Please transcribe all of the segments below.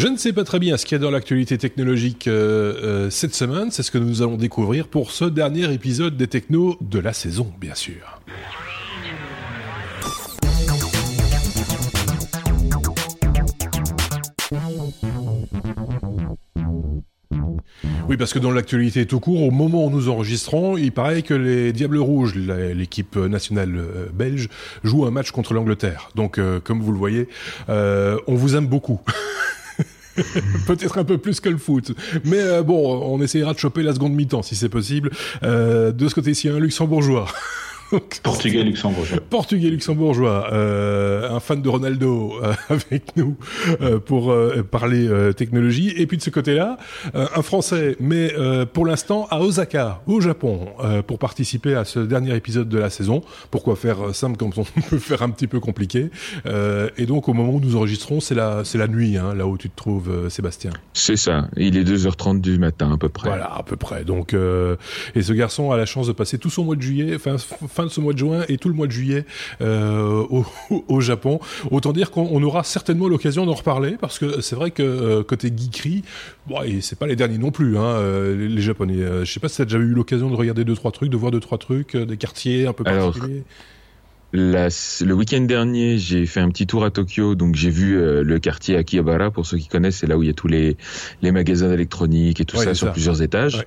Je ne sais pas très bien ce qu'il y a dans l'actualité technologique euh, euh, cette semaine, c'est ce que nous allons découvrir pour ce dernier épisode des technos de la saison, bien sûr. Oui, parce que dans l'actualité tout court, au moment où nous enregistrons, il paraît que les Diables Rouges, l'équipe nationale euh, belge, jouent un match contre l'Angleterre. Donc, comme vous le voyez, on vous aime beaucoup. Peut-être un peu plus que le foot. Mais bon, on essayera de choper la seconde mi-temps si c'est possible. de ce côté-ci, un luxembourgeois. Portugais luxembourgeois. Portugais luxembourgeois, euh, un fan de Ronaldo euh, avec nous euh, pour parler technologie. Et puis de ce côté-là, un Français, mais pour l'instant à Osaka, au Japon, pour participer à ce dernier épisode de la saison. Pourquoi faire simple comme on peut faire un petit peu compliqué Et donc au moment où nous enregistrons, c'est la c'est la nuit, hein, là où tu te trouves, Sébastien. C'est ça. Il est 2h30 du matin à peu près. Voilà, à peu près. Donc et ce garçon a la chance de passer tout son mois de juillet, de ce mois de juin et tout le mois de juillet euh, au, Japon. Autant dire qu'on aura certainement l'occasion d'en reparler parce que c'est vrai que euh, côté geekery, bon, c'est pas les derniers non plus, hein, euh, les, Japonais. je sais pas si tu as déjà eu l'occasion de regarder deux trois trucs, de voir deux trois trucs, des quartiers un peu particuliers le week-end dernier, j'ai fait un petit tour à Tokyo, donc j'ai vu euh, le quartier Akihabara. Pour ceux qui connaissent, c'est là où il y a tous les, les magasins d'électronique et tout ça sur plusieurs étages.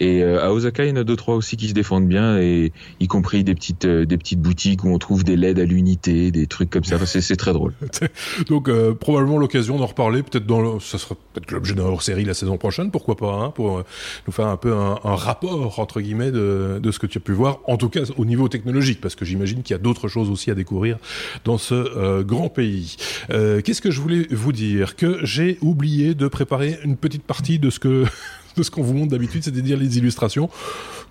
Et euh, à Osaka, il y en a deux trois aussi qui se défendent bien, et y compris des petites euh, des petites boutiques où on trouve des LED à l'unité, des trucs comme ça. c'est très drôle. donc probablement l'occasion d'en reparler. Peut-être dans ça sera peut-être l'objet d'un hors-série la saison prochaine, pourquoi pas, hein, pour nous faire un peu un, un rapport entre guillemets de, de ce que tu as pu voir. En tout cas au niveau technologique, parce que j'imagine qu'il y a d'autres chose aussi à découvrir dans ce euh, grand pays. Euh, qu'est-ce que je voulais vous dire? Que j'ai oublié de préparer une petite partie de ce que de ce qu'on vous montre d'habitude, c'est-à-dire les illustrations.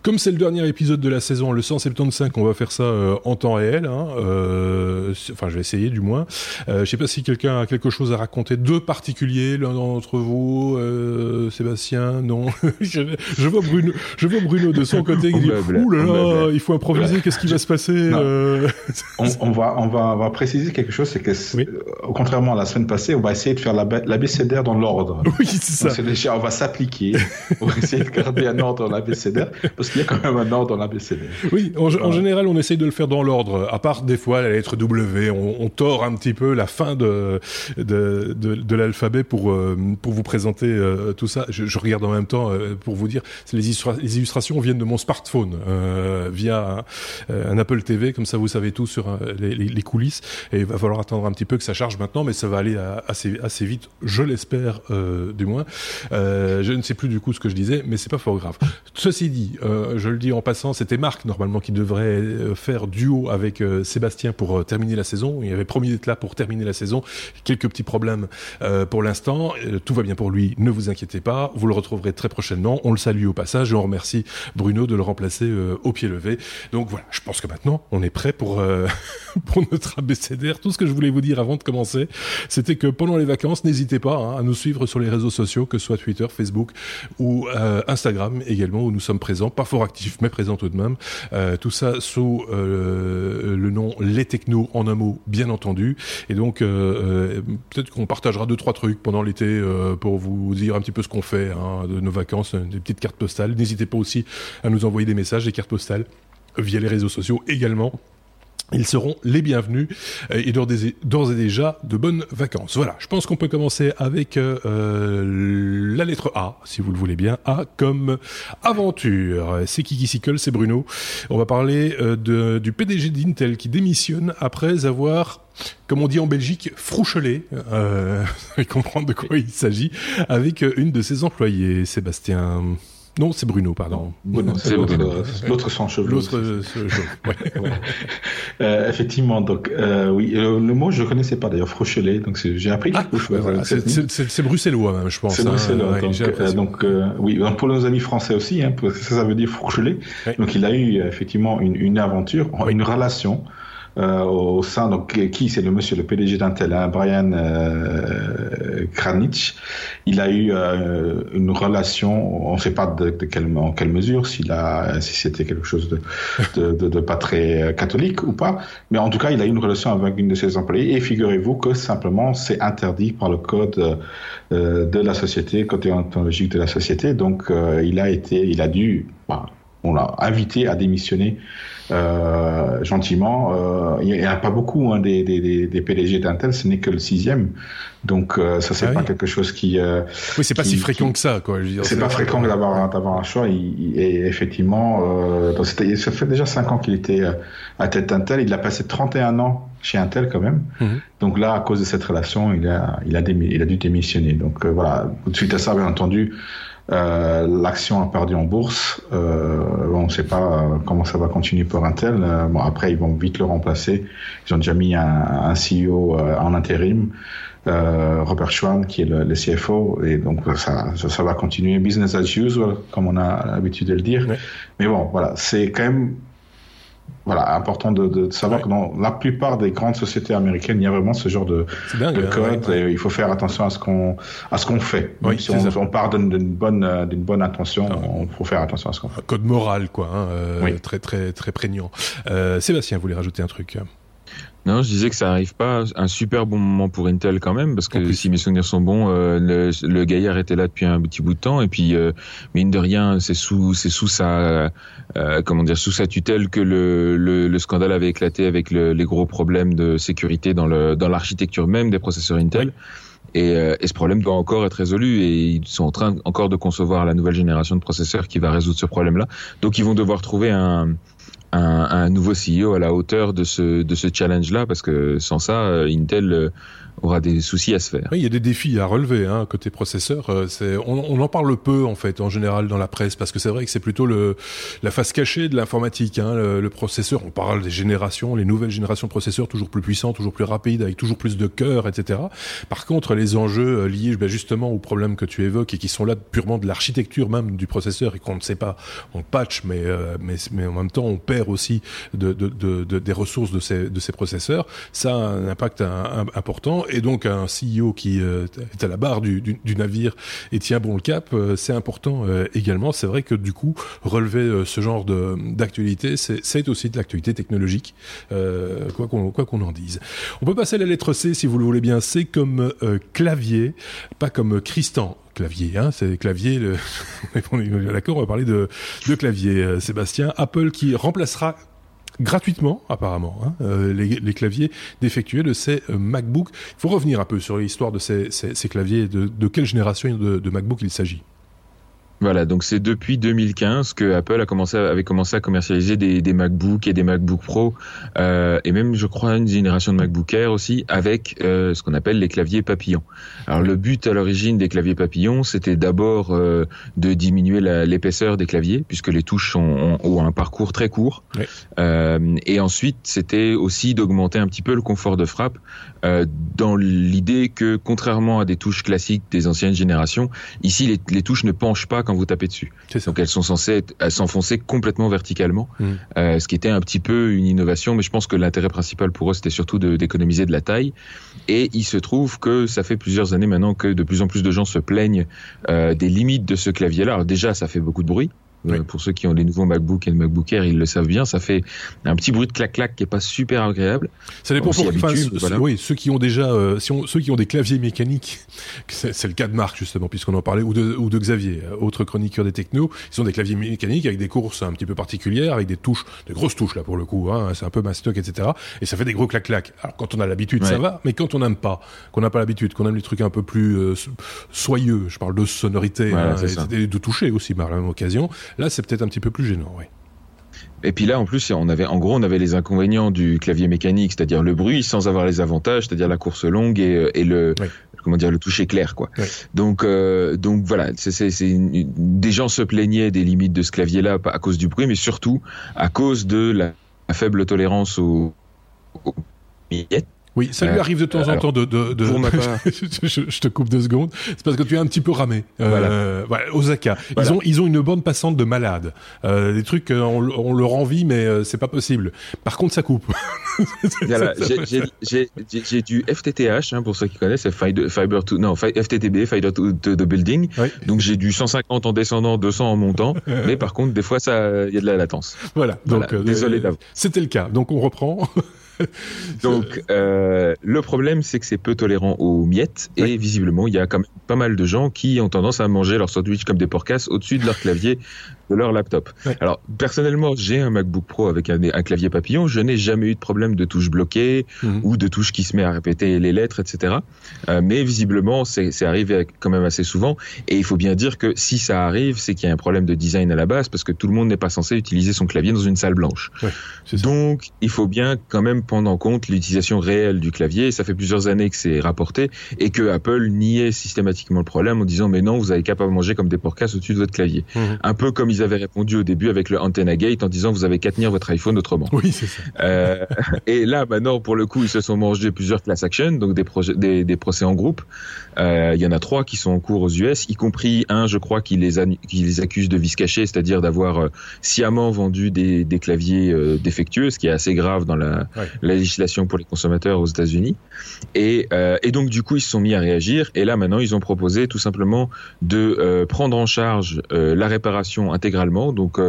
Comme c'est le dernier épisode de la saison, le 175, on va faire ça euh, en temps réel. Hein, euh, enfin, je vais essayer du moins. Euh, je sais pas si quelqu'un a quelque chose à raconter de particulier, l'un d'entre vous, euh, Sébastien, non. je, je, vois Bruno, je vois Bruno de son côté qui dit Ouh là là, il faut improviser. Qu'est-ce qui va se passer euh on, on, va, on va, on va préciser quelque chose, c'est que oui. contrairement à la semaine passée, on va essayer de faire l'abécédaire dans l'ordre. Oui, c'est ça. déjà, on va s'appliquer. On va essayer de garder un ordre dans l'abécédaire parce qu'il y a quand même un ordre dans l'ABCD. Oui, en, général, on essaye de le faire dans l'ordre. À part des fois la lettre W, on, on tord un petit peu la fin de de, de, de l'alphabet pour euh, pour vous présenter euh, tout ça. Je, je, regarde en même temps euh, pour vous dire, les, les, illustrations viennent de mon smartphone via un, un, Apple TV, comme ça vous savez tout sur les, les, coulisses. Et il va falloir attendre un petit peu que ça charge maintenant, mais ça va aller assez assez vite, je l'espère du moins. je ne sais plus du coup ce que je disais, mais c'est pas fort grave. Ceci dit, euh, je le dis en passant, c'était Marc normalement qui devrait euh, faire duo avec euh, Sébastien pour terminer la saison. Il avait promis d'être là pour terminer la saison. Quelques petits problèmes pour l'instant. tout va bien pour lui, ne vous inquiétez pas. Vous le retrouverez très prochainement. On le salue au passage et on remercie Bruno de le remplacer au pied levé. Donc voilà, je pense que maintenant on est prêt pour pour notre abécédaire. Tout ce que je voulais vous dire avant de commencer, c'était que pendant les vacances, n'hésitez pas hein, à nous suivre sur les réseaux sociaux, que ce soit Twitter, Facebook ou Instagram également, où nous sommes présents. Pas fort actifs, mais présents tout de même. Euh, tout ça sous euh, le nom Les Technos en un mot, bien entendu. Et donc, euh, peut-être qu'on partagera deux trois trucs pendant l'été pour vous dire un petit peu ce qu'on fait hein, de nos vacances, des petites cartes postales. N'hésitez pas aussi à nous envoyer des messages, des cartes postales via les réseaux sociaux également ils seront les bienvenus euh, et d'ores et déjà de bonnes vacances. Voilà, je pense qu'on peut commencer avec euh, euh, la lettre A, si vous le voulez bien. A comme aventure. C'est Kiki Sickle, c'est Bruno. On va parler du PDG d'Intel qui démissionne après avoir comme on dit en Belgique, frouchelé, euh, comprendre de quoi il s'agit, avec une de ses employés, Sébastien. Non, c'est Bruno, pardon. c'est l'autre sans cheveux. L'autre euh, ouais. euh, effectivement, donc euh, oui, euh, le mot je ne connaissais pas d'ailleurs, frochelet, donc j'ai appris ah. Voilà, c'est bruxellois même, je pense. C'est hein, bruxellois, donc, donc oui, pour nos amis français aussi, hein, ça, ça veut dire frochelet. Donc il a eu effectivement une, une aventure, une relation euh, au sein, donc qui c'est le monsieur, le PDG d'Intel, hein, Brian euh, Kranich. Il a eu euh, une relation, on ne sait pas en quelle mesure, si c'était quelque chose de, de, pas très catholique ou pas, mais en tout cas, il a eu une relation avec une de ses employés. Et figurez-vous que simplement, c'est interdit par le code euh, de la société, code déontologique de la société. Donc, euh, il a été, il a dû, bah, on l'a invité à démissionner euh, gentiment. Euh, il n'y a pas beaucoup hein, des, des, des, PDG d'Intel, ce n'est que le sixième. Donc euh, ça c'est ah pas quelque chose qui. Euh, oui, c'est pas si fréquent que ça, quoi. C'est pas fréquent d'avoir d'avoir un choix. Il, et effectivement, euh, donc ça fait déjà cinq ans qu'il était à tête d'Intel. Il a passé 31 ans chez Intel quand même. Mhm. Donc là, à cause de cette relation, il a il a, il a dû démissionner. Donc voilà. Suite à ça, bien entendu. Euh, l'action a perdu en bourse. Euh, on ne sait pas euh, comment ça va continuer pour Intel. bon, après, ils vont vite le remplacer. Ils ont déjà mis un, un CEO en intérim. Euh, Robert Schwan qui est le, le, CFO et donc ça, ça, va continuer business as usual comme on a l'habitude de le dire mais bon voilà c'est quand même voilà, important de, de savoir que dans la plupart des grandes sociétés américaines, il y a vraiment ce genre de, de code. Et il faut faire attention à ce qu'on à ce qu'on fait. si on, part d'une bonne d'une bonne intention, il faut faire attention à ce qu'on fait. Code moral, quoi, hein, euh, très très très prégnant. Euh, Sébastien voulait rajouter un truc. Non, je disais que ça arrive pas un super bon moment pour Intel quand même, parce que si mes souvenirs sont bons, euh, le, le, gaillard était là depuis un petit bout de temps, et puis euh, mine de rien, c'est sous, c'est sous sa, euh, comment dire, sous sa tutelle que le, le, le scandale avait éclaté avec les gros problèmes de sécurité dans le dans l'architecture même des processeurs Intel. Et, euh, et, ce problème doit encore être résolu et ils sont en train encore de concevoir la nouvelle génération de processeurs qui va résoudre ce problème-là. Donc ils vont devoir trouver un, un, un, nouveau CEO à la hauteur de ce, de ce challenge-là, parce que sans ça, euh, Intel euh, il y a des défis à relever hein, côté processeur. Euh, on, en parle peu en fait en général dans la presse parce que c'est vrai que c'est plutôt le la face cachée de l'informatique. Hein, le, processeur, on parle des générations, les nouvelles générations de processeurs toujours plus puissants, toujours plus rapides, avec toujours plus de cœur, etc. Par contre, les enjeux liés ben, justement aux problèmes que tu évoques et qui sont là purement de l'architecture même du processeur et qu'on ne sait pas, on patch, mais mais, mais en même temps on perd aussi de, de, de, des ressources de ces, de ces processeurs, ça a un impact important. Et donc un CEO qui euh, est à la barre du, navire et tient bon le cap, euh, c'est important euh, également. C'est vrai que du coup, relever ce genre d'actualité, c'est aussi de l'actualité technologique, quoi qu'on qu'on en dise. On peut passer à la lettre C si vous le voulez bien. C comme clavier, pas comme Christan clavier, hein, c'est clavier. D'accord, on va parler de, de clavier. Sébastien, Apple qui remplacera gratuitement apparemment hein, euh, les, claviers défectueux de ces euh, MacBook. Il faut revenir un peu sur l'histoire de ces, claviers, de, de, quelle génération de, de MacBook il s'agit. Voilà, donc c'est depuis 2015 que Apple a commencé avait commencé à commercialiser des, des MacBook et des MacBook Pro euh, et même je crois une génération de MacBook Air aussi avec euh, ce qu'on appelle les claviers papillons. Alors le but à l'origine des claviers papillons, c'était d'abord euh, de diminuer l'épaisseur des claviers puisque les touches ont, ont un parcours très court euh, et ensuite c'était aussi d'augmenter un petit peu le confort de frappe euh, dans l'idée que contrairement à des touches classiques des anciennes générations, ici les, les touches ne penchent pas vous tapez dessus. Donc elles sont censées s'enfoncer complètement verticalement, mmh. euh, ce qui était un petit peu une innovation, mais je pense que l'intérêt principal pour eux c'était surtout d'économiser de, la taille. Et il se trouve que ça fait plusieurs années maintenant que de plus en plus de gens se plaignent euh, des limites de ce clavier-là. Alors déjà, ça fait beaucoup de bruit. Euh, pour ceux qui ont les nouveaux MacBook et le MacBook Air, ils le savent bien. Ça fait un petit bruit de clac-clac qui est pas super agréable. Ça dépend pour enfin, Oui, ceux qui ont déjà, euh, si on, ceux qui ont des claviers mécaniques, c'est le cas de Marc justement, puisqu'on en parlait, ou de, ou de Xavier, euh, autre chroniqueur des technos. Ils ont des claviers mécaniques avec des courses un petit peu particulières, avec des touches, des grosses touches là pour le coup. Hein, c'est un peu mastoc, etc. Et ça fait des gros clac-clac. Alors quand on a l'habitude, ça va, mais quand on n'aime pas, qu'on n'a pas l'habitude, qu'on aime les trucs un peu plus euh, soyeux, je parle de sonorité, hein, et, de toucher aussi par la même occasion. Là, c'est peut-être un petit peu plus gênant, oui. Et puis là, en plus, on avait, en gros, on avait les inconvénients du clavier mécanique, c'est-à-dire le bruit, sans avoir les avantages, c'est-à-dire la course longue et, euh, et le, comment dire, le toucher clair, quoi. Donc, euh, donc voilà, c'est, des gens se plaignaient des limites de ce clavier-là à cause du bruit, mais surtout à cause de la, faible tolérance aux, aux miettes Oui, ça lui arrive de temps en temps de. je, je, te coupe deux secondes. C'est parce que tu es un petit peu ramé. Euh, voilà. Osaka. Ils ont ils ont une bande passante de malades. Euh, des trucs, on, on leur envie, mais euh, c'est pas possible. Par contre, ça coupe. j'ai du FTTH hein, pour ceux qui connaissent, fiber to non FTTB, Fiber to, the Building. Donc j'ai du 150 en descendant, 200 en montant. mais par contre, des fois, ça, il y a de la latence. Voilà. Donc euh, désolé. C'était le cas. Donc on reprend. Donc, euh, le problème, c'est que c'est peu tolérant aux miettes. Et visiblement, il y a quand même pas mal de gens qui ont tendance à manger leur sandwich comme des porcasses au-dessus de leur clavier de leur laptop. Alors, personnellement, j'ai un MacBook Pro avec un, clavier papillon. Je n'ai jamais eu de problème de touche bloquée mhm. ou de touche qui se met à répéter les lettres, etc. Euh, mais visiblement, c'est arrivé quand même assez souvent. Et il faut bien dire que si ça arrive, c'est qu'il y a un problème de design à la base parce que tout le monde n'est pas censé utiliser son clavier dans une salle blanche. Donc, il faut bien quand même prendre en compte l'utilisation réelle du clavier. Ça fait plusieurs années que c'est rapporté et que Apple niait systématiquement le problème en disant mais non, vous avez qu'à pas manger comme des porcasses au-dessus de votre clavier. Mhm. Un peu comme ils avaient répondu au début avec le Antenna Gate en disant vous avez qu'à tenir votre iPhone autrement. Oui, c'est ça. Euh, et là, maintenant, pour le coup, ils se sont mangés plusieurs class action, donc des, des, des procès en groupe. Euh, il y en a trois qui sont en cours aux US, y compris un, je crois, qui les, qui les accuse de vice caché, c'est-à-dire d'avoir euh, sciemment vendu des, des clavieers euh, défectueux, ce qui est assez grave dans la, la législation pour les consommateurs aux États-Unis. Et, et donc, du coup, ils se sont mis à réagir. Et là, maintenant, ils ont proposé tout simplement de prendre en charge la réparation intégralement, donc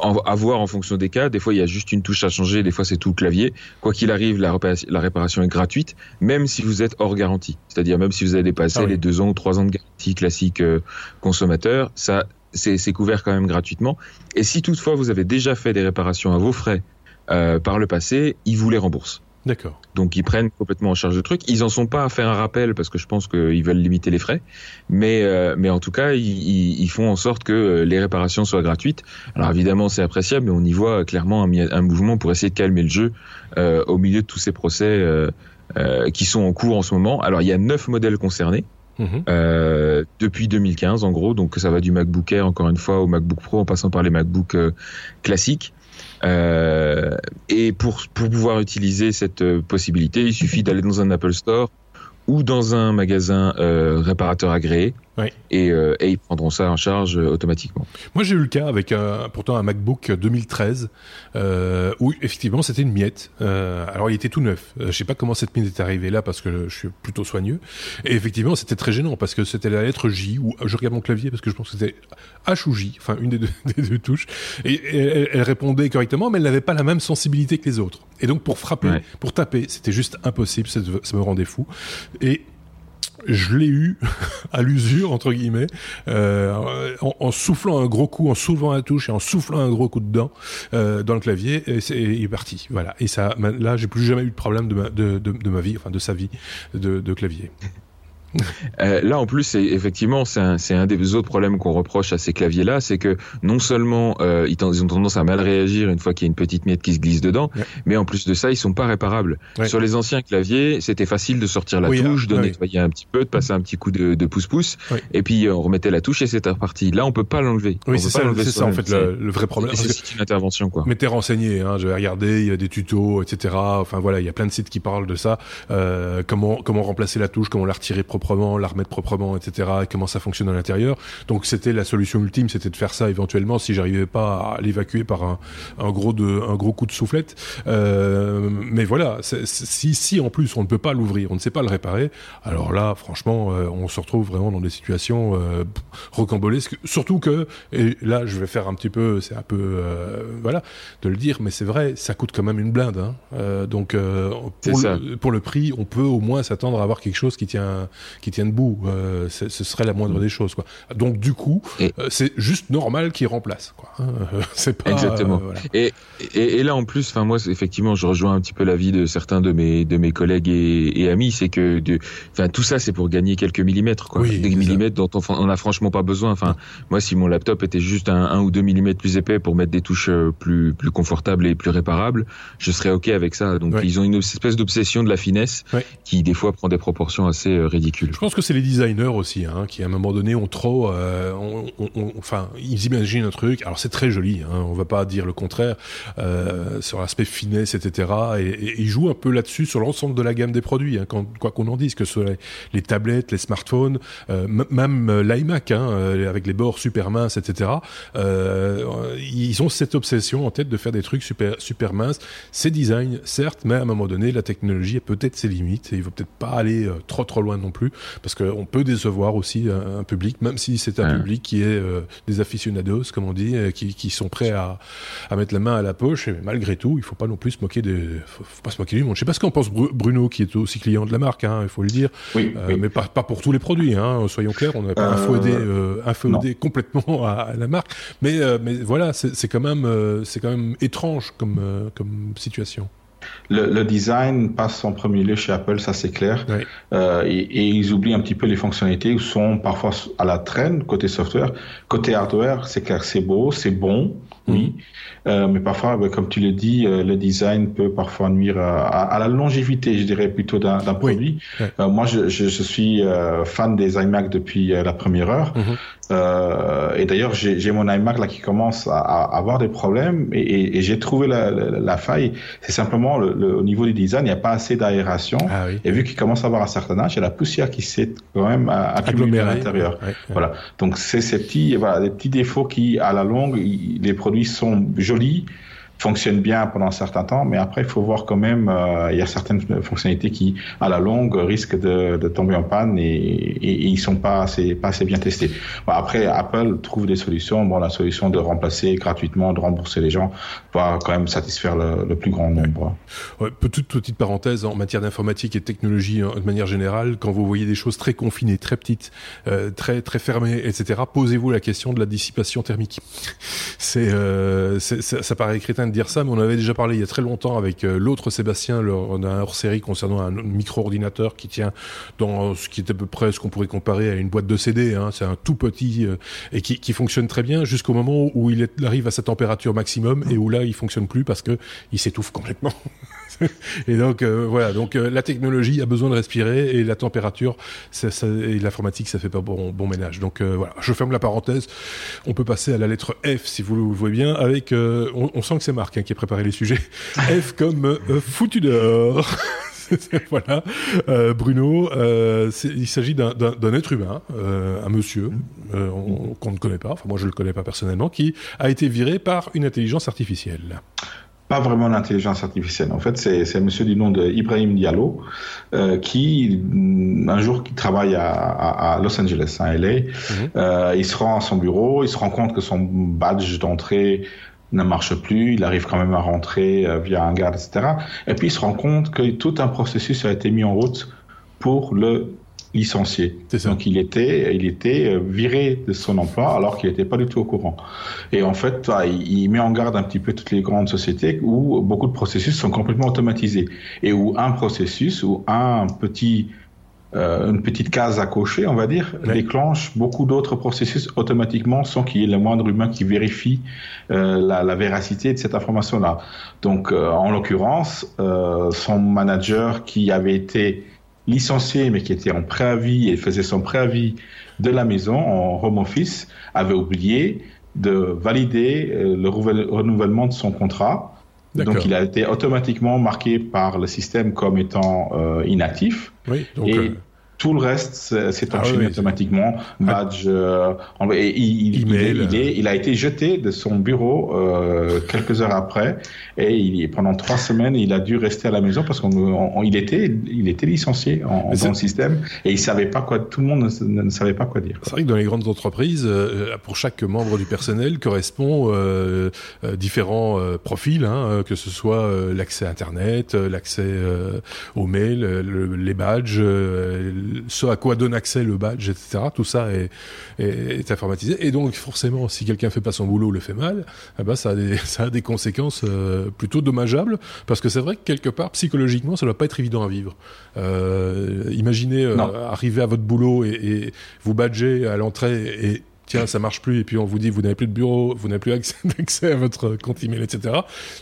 à voir en fonction des cas. Des fois, il y a juste une touche à changer, des fois, c'est tout le clavier. Quoi qu'il arrive, la, réparation, est gratuite, même si vous êtes hors garantie. C'est-à-dire, même si vous avez dépassé ah les deux ans ou trois ans de garantie classique euh, consommateur, ça, c'est couvert quand même gratuitement. Et si toutefois vous avez déjà fait des réparations à vos frais euh, par le passé, ils vous les remboursent. D'accord. Donc ils prennent complètement en charge le truc. Ils en sont pas à faire un rappel parce que je pense qu'ils veulent limiter les frais, mais euh, mais en tout cas ils, ils, font en sorte que euh, les réparations soient gratuites. Alors évidemment c'est appréciable, mais on y voit clairement un, un, mouvement pour essayer de calmer le jeu euh, au milieu de tous ces procès euh, euh, qui sont en cours en ce moment. Alors il y a neuf modèles concernés. Mhm. Euh, depuis 2015 en gros, donc ça va du MacBook Air encore une fois au MacBook Pro en passant par les MacBook classiques. Euh, et pour, pour pouvoir utiliser cette euh, possibilité, il suffit d'aller dans un Apple Store ou dans un magasin euh, réparateur agréé et, euh, et, ils prendront ça en charge euh, automatiquement. Moi, j'ai eu le cas avec un, pourtant un MacBook 2013 euh, où effectivement c'était une miette. Euh, alors, il était tout neuf. Euh, je sais pas comment cette miette est arrivée là parce que je suis plutôt soigneux. Et effectivement, c'était très gênant parce que c'était la lettre J ou je regarde mon clavier parce que je pense que c'était H ou J, enfin une des deux, des deux touches. Et, elle, elle, répondait correctement, mais elle n'avait pas la même sensibilité que les autres. Et donc, pour frapper, pour taper, c'était juste impossible. Ça, ça me rendait fou. Et je l'ai eu à l'usure entre guillemets euh, en, soufflant un gros coup, en soulevant la touche et en soufflant un gros coup dedans euh, dans le clavier et c'est parti. Voilà. Et ça, là, j'ai plus jamais eu de problème de ma, de, de, de ma vie, enfin de sa vie de, de clavier. Euh, là, en plus, c'est effectivement, c'est un, un, des autres problèmes qu'on reproche à ces claviers-là, c'est que non seulement euh, ils, ont tendance à mal réagir une fois qu'il y a une petite miette qui se glisse dedans, mais en plus de ça, ils sont pas réparables. Sur les anciens claviers, c'était facile de sortir la touche, de nettoyer un petit peu, de passer un petit coup de pouce-pouce, et puis on remettait la touche et c'était reparti. Là, on peut pas l'enlever. Oui, c'est ça, c'est ça en fait le, vrai problème. C'est une intervention, quoi. Mais t'es renseigné, hein, j'avais regardé, il y a des tutos, etc. Enfin voilà, il y a plein de sites qui parlent de ça. Euh, comment comment remplacer la touche, comment la retirer proprement, la remettre proprement, etc. Et comment ça fonctionne à l'intérieur. Donc c'était la solution ultime, c'était de faire ça éventuellement si j'arrivais pas à l'évacuer par un, un, gros de, un gros coup de soufflette. Euh, mais voilà, si, si en plus on ne peut pas l'ouvrir, on ne sait pas le réparer, alors là, franchement, euh, on se retrouve vraiment dans des situations euh, rocambolesques. Surtout que, et là, je vais faire un petit peu, c'est un peu, euh, voilà, de le dire, mais c'est vrai, ça coûte quand même une blinde. Hein. Donc pour le, pour le prix, on peut au moins s'attendre à avoir quelque chose qui tient, qui tient debout. Euh, ce serait la moindre mm. des choses. Quoi. Donc du coup, euh, c'est juste normal qu'il remplace. Quoi. Hein. c'est pas exactement. Euh, et, et, et, là en plus, enfin moi effectivement, je rejoins un petit peu l'avis de certains de mes de mes collègues et, amis, c'est que enfin tout ça c'est pour gagner quelques millimètres, quoi. des millimètres dont on, on a franchement pas besoin. Enfin moi si mon laptop était juste un, un, ou deux millimètres plus épais pour mettre des touches plus plus confortables et plus réparables, je serais ok avec ça. Donc ils ont une espèce d'obsession de la finesse qui des fois prend des proportions assez ridicules Je pense que c'est les designers aussi, hein, qui à un moment donné ont trop, euh, enfin, ils imaginent un truc. Alors c'est très joli, hein, on va pas dire le contraire euh, sur l'aspect finesse, etc. Et, ils jouent un peu là-dessus sur l'ensemble de la gamme des produits, hein, quand, quoi qu'on en dise, que ce soit les, tablettes, les smartphones, euh, même l'iMac, hein, avec les bords super minces, etc. ils ont cette obsession en tête de faire des trucs super super minces. C'est design, certes, mais à un moment donné, la technologie a peut-être ses limites et il faut peut-être pas aller trop trop loin non plus, parce qu'on peut décevoir aussi un, public, même si c'est un public qui est euh, des aficionados, comme on dit, euh, qui, qui, sont prêts à, à, mettre la main à la poche. Et malgré tout, il faut pas non plus se moquer des, faut, pas se moquer du monde. Je sais pas ce qu'en pense Bruno, qui est aussi client de la marque, hein, il faut le dire, oui, euh, mais pas, pas, pour tous les produits. Hein, soyons clairs, on n'a pas infodé, complètement à, la marque, mais mais voilà, c'est quand même c'est quand même étrange comme comme situation. Le, design passe en premier lieu chez Apple, ça c'est clair. Euh, et, ils oublient un petit peu les fonctionnalités qui sont parfois à la traîne côté software. Côté hardware, c'est clair, c'est beau, c'est bon, oui. Euh, mais parfois, comme tu le dis, euh, le design peut parfois nuire à, la longévité, je dirais plutôt d'un produit. moi, je, suis fan des iMac depuis la première heure. Mhm. Euh, et d'ailleurs, j'ai mon iMac là qui commence à, avoir des problèmes et, j'ai trouvé la, faille. C'est simplement le, au niveau du design, il n'y a pas assez d'aération. Ah et vu qu'il commence à avoir un certain âge, il y a la poussière qui s'est quand même accumulée à l'intérieur. Voilà. Donc c'est ces petits, voilà, des petits défauts qui, à la longue, les produits sont jolis fonctionne bien pendant un certain temps, mais après, il faut voir quand même, euh, il y a certaines fonctionnalités qui, à la longue, risquent de, de tomber en panne et, et, ils sont pas assez, pas assez bien testés. Bon, après, Apple trouve des solutions. Bon, la solution de remplacer gratuitement, de rembourser les gens, va quand même satisfaire le, le plus grand nombre. Ouais, petite, petite parenthèse, en matière d'informatique et de technologie, hein, de manière générale, quand vous voyez des choses très confinées, très petites, euh, très, très fermées, etc., posez-vous la question de la dissipation thermique. C'est, euh, ça, ça paraît crétin de dire ça, mais on avait déjà parlé il y a très longtemps avec euh, l'autre Sébastien, on a un hors-série concernant un micro-ordinateur qui tient dans ce qui est à peu près ce qu'on pourrait comparer à une boîte de CD. Hein. C'est un tout petit euh, et qui, qui, fonctionne très bien jusqu'au moment où il, arrive à sa température maximum et où là il fonctionne plus parce que il s'étouffe complètement. et donc euh, voilà, donc la technologie a besoin de respirer et la température ça, et l'informatique ça fait pas bon, bon ménage. Donc voilà, je ferme la parenthèse. On peut passer à la lettre F si vous le voyez bien. Avec, on, on, sent que c'est Marc hein, qui a préparé les sujets. F comme euh, foutu dehors. voilà, euh, Bruno, euh, il s'agit d'un être humain, un monsieur qu'on ne connaît pas, enfin moi je le connais pas personnellement, qui a été viré par une intelligence artificielle pas vraiment l'intelligence artificielle. En fait, c'est un monsieur du nom de Ibrahim Diallo euh, qui un jour qui travaille à, à, Los Angeles, à LA. Mhm. Euh, il se rend à son bureau, il se rend compte que son badge d'entrée ne marche plus, il arrive quand même à rentrer euh, via un garde, etc. Et puis il se rend compte que tout un processus a été mis en route pour le licencier. Donc il était, il était euh, viré de son emploi alors qu'il n'était pas du tout au courant. Et en fait, il met en garde un petit peu toutes les grandes sociétés où beaucoup de processus sont complètement automatisés et où un processus ou un petit euh, une petite case à cocher, on va dire, déclenche beaucoup d'autres processus automatiquement sans qu'il y ait le moindre humain qui vérifie euh, la, la, véracité de cette information-là. Donc, euh, en l'occurrence, son manager qui avait été licencié mais qui était en préavis et faisait son préavis de la maison en home office avait oublié de valider euh, le renouvellement de son contrat. Donc il a été automatiquement marqué par le système comme étant euh, inactif. Oui, donc, et, tout le reste s'est ah enchaîné automatiquement. Badge, euh, il, il, il, a été jeté de son bureau euh, quelques heures après et il, pendant trois semaines il a dû rester à la maison parce qu'il était il était licencié en, dans le système et il savait pas quoi. Tout le monde ne, savait pas quoi dire. C'est vrai que dans les grandes entreprises, euh, pour chaque membre du personnel correspond euh, euh différents euh, profils, hein, que ce soit l'accès à Internet, l'accès aux mails, les badges ce à quoi donne accès le badge, etc. Tout ça est, est, informatisé. Et donc, forcément, si quelqu'un fait pas son boulot, le fait mal, eh ben, ça a des, ça a des conséquences euh, plutôt dommageables. Parce que c'est vrai que quelque part, psychologiquement, ça doit pas être évident à vivre. Euh, imaginez euh, arriver à votre boulot et, et vous badger à l'entrée et tiens, ça marche plus, et puis on vous dit, vous n'avez plus de bureau, vous n'avez plus accès, accès, à votre compte email, etc.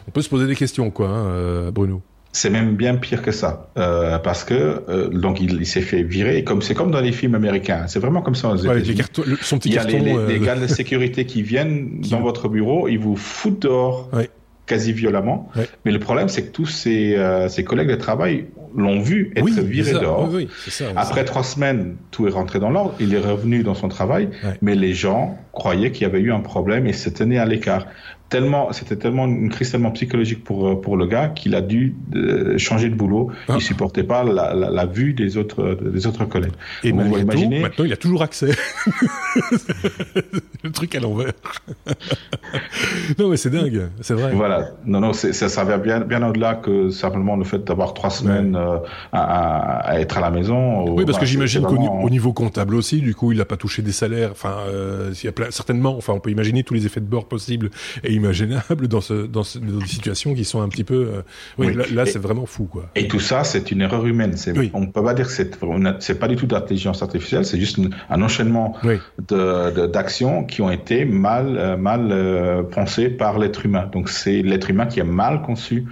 On peut se poser des questions, quoi, hein, Bruno. C'est même bien pire que ça, euh, parce que euh, donc il, s'est fait virer. Comme c'est comme dans les films américains, c'est vraiment comme ça aux ouais, cartons, son petit il y a carton, les, les, les, gars de sécurité qui viennent dans votre bureau, ils vous foutent dehors. Ouais quasi violemment. Mais le problème, c'est que tous ses, euh, ses, collègues de travail l'ont vu être viré dehors. Oui, ça, Après trois semaines, tout est rentré dans l'ordre. Il est revenu dans son travail, mais les gens croyaient qu'il y avait eu un problème et se tenaient à l'écart tellement, c'était tellement une crise tellement psychologique pour euh, pour le gars qu'il a dû euh, changer de boulot. Ah. Il supportait pas la, la, la, vue des autres des autres collègues. Et Donc, imaginer... maintenant, il a toujours accès. le truc à l'envers. non, mais c'est dingue, c'est vrai. Voilà. Non, non, ça, ça va bien bien au-delà que simplement le fait d'avoir trois semaines euh, à, à, être à la maison. Oui, parce que j'imagine qu'au niveau comptable aussi, du coup, il n'a pas touché des salaires. Enfin, euh, il y a plein, certainement. Enfin, on peut imaginer tous les effets de bord possibles et imaginable dans, ce, dans, ce, dans, des situations qui sont un petit peu. Euh, oui, là, là c'est vraiment fou, quoi. Et tout ça, c'est une erreur humaine. Oui. On ne peut pas dire que c'est, pas du tout d'intelligence artificielle, c'est juste un enchaînement de, d'actions qui ont été mal, euh, mal euh, pensées par l'être humain. Donc c'est l'être humain qui a mal conçu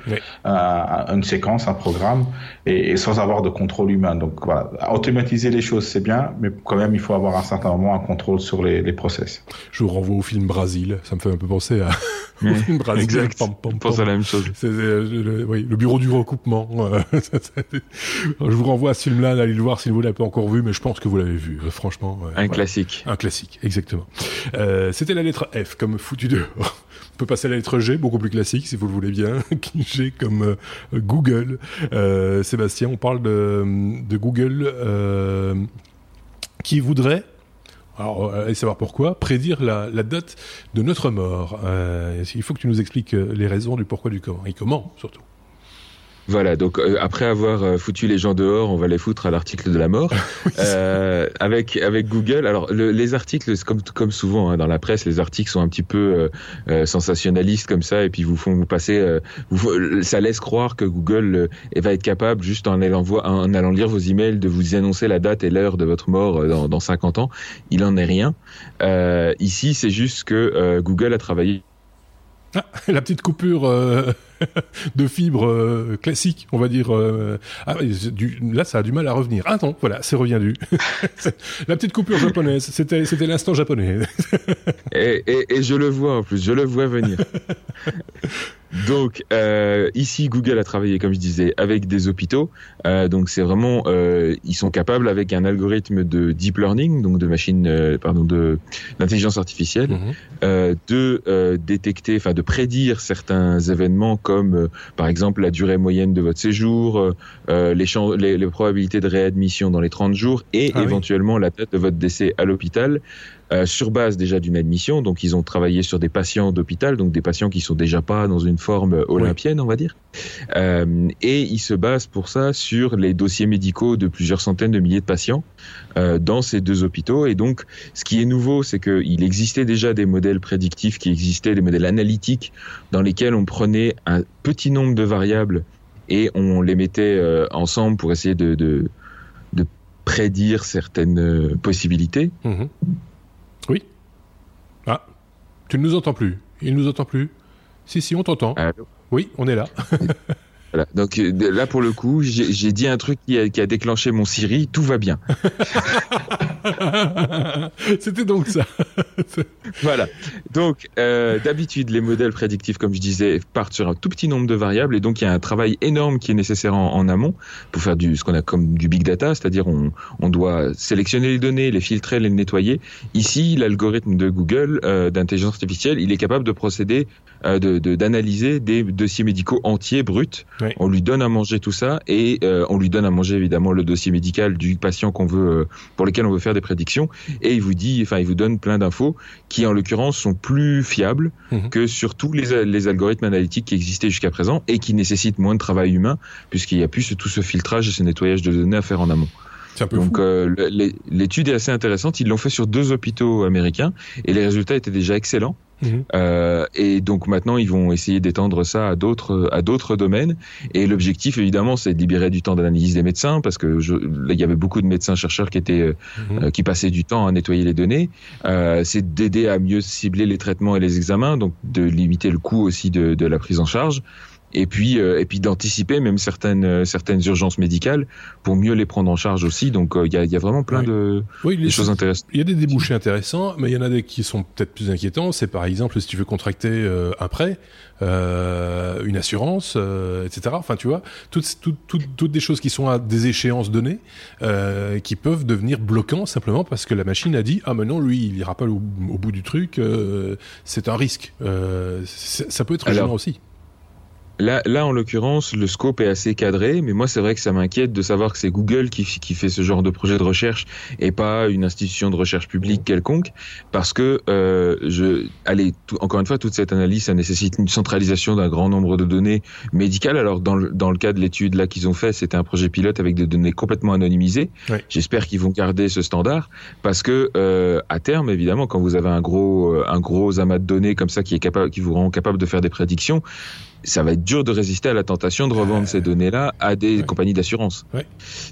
une séquence, un programme, et, et, sans avoir de contrôle humain. Donc voilà, automatiser les choses, c'est bien, mais quand même, il faut avoir un certain moment un contrôle sur les, les process. Je vous renvoie au film Brasil. Ça me fait un peu penser à Brasil. Exact. Pam, pam, pense à la même chose. C'est le, oui, le bureau du recoupement. je vous renvoie à ce film-là, allez le voir si vous l'avez pas encore vu, mais je pense que vous l'avez vu. Franchement, un voilà. classique. Un classique, exactement. Euh, C'était la lettre F comme foutu dehors. On peut passer à la lettre G, beaucoup plus classique si vous le voulez bien. G comme euh, Google. Euh, Sébastien, on parle de, de Google euh, qui voudrait alors, allez savoir pourquoi, prédire la, date de notre mort. Euh, il faut que tu nous expliques les raisons du pourquoi du comment, et comment surtout. Voilà, donc euh, après avoir euh, foutu les gens dehors, on va les foutre à l'article de la mort. oui, euh, avec avec Google, alors le, les articles, comme comme souvent hein, dans la presse, les articles sont un petit peu euh, sensationnalistes comme ça, et puis vous font passer, vous, ça laisse croire que Google va être capable juste en allant en allant lire vos emails, de vous annoncer la date et l'heure de votre mort dans, dans 50 ans. Il en est rien. ici, c'est juste que Google a travaillé. Ah, la petite coupure. de fibres euh, classiques, on va dire. Euh, ah, du, là, ça a du mal à revenir. Ah non, voilà, c'est reviendu. la petite coupure japonaise, c'était c'était l'instant japonais. et, et, et, je le vois en plus, je le vois venir. Donc euh, ici, Google a travaillé, comme je disais, avec des hôpitaux. Euh, donc c'est vraiment, euh, ils sont capables avec un algorithme de deep learning, donc de machine, euh, pardon, de l'intelligence artificielle, mm -hmm. de détecter, enfin de prédire certains événements comme par exemple la durée moyenne de votre séjour, les, les, les, probabilités de réadmission dans les 30 jours et ah, éventuellement oui. la date de votre décès à l'hôpital. Euh, sur base déjà d'une admission. Donc, ils ont travaillé sur des patients d'hôpital, donc des patients qui sont déjà pas dans une forme olympienne, on va dire. Euh, et ils se basent pour ça sur les dossiers médicaux de plusieurs centaines de milliers de patients euh, dans ces deux hôpitaux. Et donc, ce qui est nouveau, c'est qu'il existait déjà des modèles prédictifs qui existaient, des modèles analytiques dans lesquels on prenait un petit nombre de variables et on les mettait ensemble pour essayer de, prédire certaines possibilités. Mmh. Tu ne nous entends plus. Il ne nous entend plus. Si, si, on t'entend. Oui, on est là. Voilà. Donc euh, là, pour le coup, j'ai dit un truc qui a, qui a, déclenché mon Siri. Tout va bien. C'était donc ça. voilà. Donc euh, d'habitude, les modèles prédictifs, comme je disais, partent sur un tout petit nombre de variables, et donc il y a un travail énorme qui est nécessaire en, en amont pour faire du ce qu'on a comme du big data, c'est-à-dire on, on doit sélectionner les données, les filtrer, les nettoyer. Ici, l'algorithme de Google euh, d'intelligence artificielle, il est capable de procéder, euh, d'analyser de, des dossiers médicaux entiers bruts. Oui. On lui donne à manger tout ça et on lui donne à manger évidemment le dossier médical du patient qu'on veut, pour lequel on veut faire des prédictions. Et il vous dit, enfin, il vous donne plein d'infos qui, en l'occurrence, sont plus fiables mmh. que sur tous les, les, algorithmes analytiques qui existaient jusqu'à présent et qui nécessitent moins de travail humain puisqu'il n'y a plus tout ce filtrage et ce nettoyage de données à faire en amont. Donc euh, l'étude est assez intéressante. Ils l'ont fait sur deux hôpitaux américains et les résultats étaient déjà excellents. Mmh. Euh, et donc maintenant, ils vont essayer d'étendre ça à d'autres à d'autres domaines. Et l'objectif, évidemment, c'est de libérer du temps d'analyse des médecins, parce que je, là, il y avait beaucoup de médecins chercheurs qui étaient mmh. euh, qui passaient du temps à nettoyer les données. Euh, c'est d'aider à mieux cibler les traitements et les examens, donc de limiter le coût aussi de, de la prise en charge et puis et puis d'anticiper même certaines certaines urgences médicales pour mieux les prendre en charge aussi. Donc il y a, y, a, vraiment plein de, choses intéressantes. Il y a des débouchés intéressants, mais il y en a des qui sont peut-être plus inquiétants. C'est par exemple si tu veux contracter un prêt, une assurance, etc. Enfin tu vois, toutes, toutes, toutes, toutes des choses qui sont à des échéances données, qui peuvent devenir bloquants simplement parce que la machine a dit ah mais non lui il ira pas au, bout du truc, euh, c'est un risque. Euh, ça peut être gênant aussi. Là, là, en l'occurrence, le scope est assez cadré, mais moi, c'est vrai que ça m'inquiète de savoir que c'est Google qui, qui, fait ce genre de projet de recherche et pas une institution de recherche publique quelconque, parce que, euh, je, allez, encore une fois, toute cette analyse, ça nécessite une centralisation d'un grand nombre de données médicales. Alors, dans le, dans le cas de l'étude là qu'ils ont fait, c'était un projet pilote avec des données complètement anonymisées. J'espère qu'ils vont garder ce standard, parce que euh, à terme, évidemment, quand vous avez un gros, un gros amas de données comme ça qui est capable, qui vous rend capable de faire des prédictions ça va être dur de résister à la tentation de revendre ces données-là à des compagnies d'assurance. Ouais.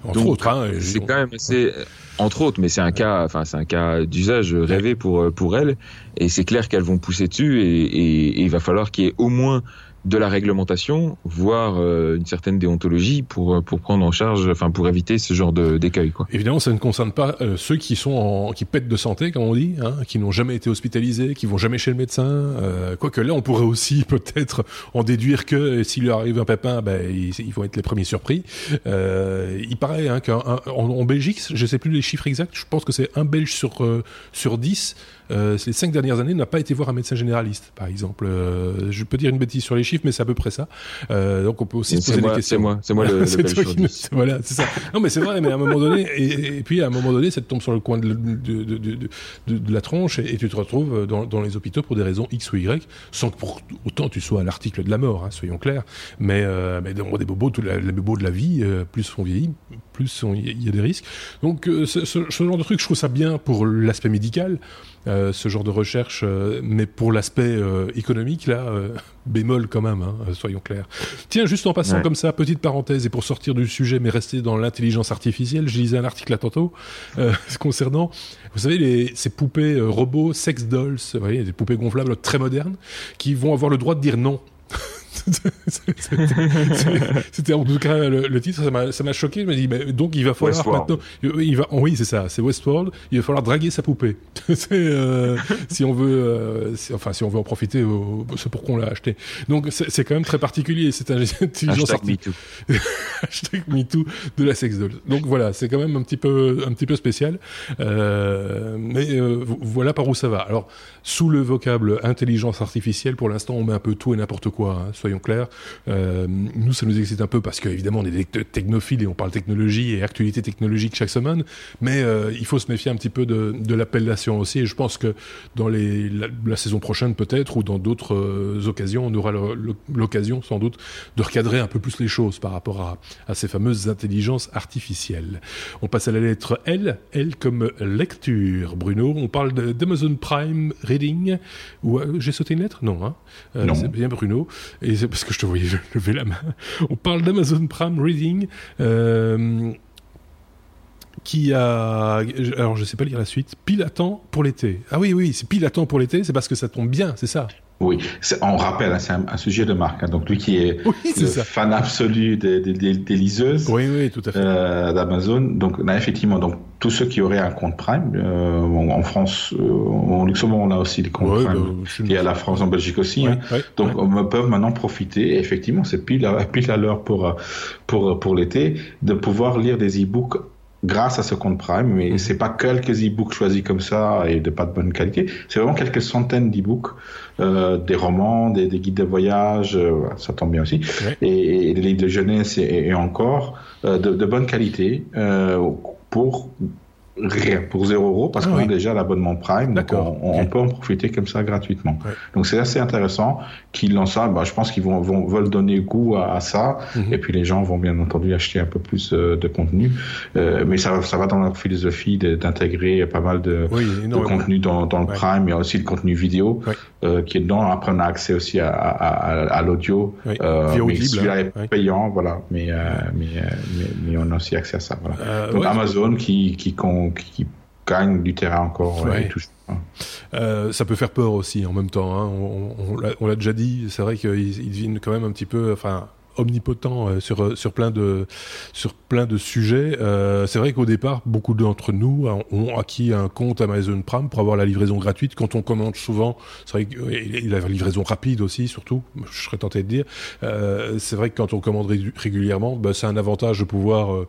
Entre autres, hein, c'est quand même assez, entre autres, mais c'est un cas, enfin c'est un cas d'usage rêvé pour pour elles, et c'est clair qu'elles vont pousser dessus, et, et, et il va falloir qu'il y ait au moins de la réglementation, voire euh, une certaine déontologie pour euh, pour prendre en charge, enfin pour éviter ce genre de d'écueil. Quoi. Évidemment, ça ne concerne pas euh, ceux qui sont en, qui pètent de santé, comme on dit, hein, qui n'ont jamais été hospitalisés, qui vont jamais chez le médecin. Euh, quoique là, on pourrait aussi peut-être en déduire que s'il leur arrive un pépin, ben ils, vont être les premiers surpris. il paraît hein, qu'en en, Belgique, je sais plus les chiffres exacts, je pense que c'est un Belge sur sur 10 euh, ces cinq dernières années, n'a pas été voir un médecin généraliste, par exemple. Euh, je peux dire une bêtise sur les chiffres, mais c'est à peu près ça. Euh, donc on peut aussi se poser des questions. C'est moi, c'est moi le, le Voilà, c'est ça. Non, mais c'est vrai, mais à un moment donné, et, puis à un moment donné, ça te tombe sur le coin de, de, de, de, de la tronche et, tu te retrouves dans, dans, les hôpitaux pour des raisons X ou Y, sans que pour autant tu sois à l'article de la mort, hein, soyons clairs. Mais, euh, mais dans des bobos, tout les bobos de la vie, plus on vieillit, plus il y, a des risques. Donc ce, ce, genre de truc, je trouve ça bien pour l'aspect médical. Euh, ce genre de recherche, euh, mais pour l'aspect euh, économique, là, bémol quand même, hein, soyons clairs. Tiens, juste en passant comme ça, petite parenthèse, et pour sortir du sujet, mais rester dans l'intelligence artificielle, je lisais un article là tantôt, concernant, vous savez, les, ces poupées robots, sex dolls, vous voyez, des poupées gonflables très modernes, qui vont avoir le droit de dire non. C'était en tout cas le, titre, ça m'a choqué. Je me dis, mais donc il va falloir maintenant, il va, oui c'est ça, c'est Westworld. Il va falloir draguer sa poupée. euh, si on veut, euh, enfin si on veut en profiter, c'est pour qu'on l'a acheté. Donc c'est quand même très particulier cette intelligence artificielle. Hashtag MeToo de la sex doll. Donc voilà, c'est quand même un petit peu, un petit peu spécial. Euh, mais voilà par où ça va. Alors sous le vocable intelligence artificielle, pour l'instant, on met un peu tout et n'importe quoi. Hein, soyons clairs. Euh, nous, ça nous excite un peu parce qu'évidemment, on est des technophiles et on parle technologie et actualité technologique chaque semaine. Mais euh, il faut se méfier un petit peu de, de l'appellation aussi. Et je pense que dans les, la, saison prochaine, peut-être, ou dans d'autres euh, occasions, on aura l'occasion, sans doute, de recadrer un peu plus les choses par rapport à, à ces fameuses intelligences artificielles. On passe à la lettre L. L comme lecture, Bruno. On parle d'Amazon Prime Reading. Ou j'ai sauté une lettre? Non, hein. non. C'est bien Bruno. Et parce que je te voyais lever la main. On parle d'Amazon Prime Reading. Euh, qui a, alors je sais pas lire la suite, pile à temps pour l'été. Ah oui, oui, c'est pile à temps pour l'été, c'est parce que ça tombe bien, c'est ça. Oui, on rappelle, hein, c'est un, sujet de marque. Hein. donc lui qui est, le fan absolu des, des, liseuses oui, oui, tout à fait. Euh, d'Amazon. Donc là, effectivement, donc tous ceux qui auraient un compte Prime, euh, en France, euh, en Luxembourg, on a aussi des comptes Prime. Bah, y a la France, en Belgique aussi. Hein. donc on peut maintenant profiter. effectivement, c'est pile à, pile à l'heure pour pour pour l'été de pouvoir lire des e-books grâce à ce compte Prime, mais mhm. c'est pas quelques e-books choisis comme ça et de pas de bonne qualité. C'est vraiment quelques centaines d'e-books, euh, des romans, des, des, guides de voyage, euh, ça tombe bien aussi, et, et, des livres de jeunesse et, encore euh, de, de, bonne qualité pour rien pour 0 euros parce ah qu'on a déjà l'abonnement Prime, donc on, peut en profiter comme ça gratuitement. Donc c'est assez intéressant qu'ils lancent ça. Bah, je pense qu'ils vont, vont veulent donner goût à, ça, mhm. et puis les gens vont bien entendu acheter un peu plus euh, de contenu. Euh, mais ça, ça va dans leur philosophie d'intégrer pas mal de, de contenu dans, dans le Prime, mais aussi le contenu vidéo euh, qui est dedans. Après on a accès aussi à, à, à, l'audio, mais celui-là est payant, voilà. Mais, mais, mais, mais, on a aussi accès à ça. Voilà. donc Amazon qui qui, qui gagne du terrain encore. Ouais. ça peut faire peur aussi en même temps. Hein. On, on l'a déjà dit, c'est vrai qu'il devine quand même un petit peu, enfin omnipotent euh, sur euh, sur plein de sur plein de sujets. Euh, c'est vrai qu'au départ, beaucoup d'entre nous ont acquis un compte Amazon Prime pour avoir la livraison gratuite. Quand on commande souvent, c'est vrai que la livraison rapide aussi, surtout. Je serais tenté de dire. C'est vrai que quand on commande régulièrement, bah, c'est un avantage de pouvoir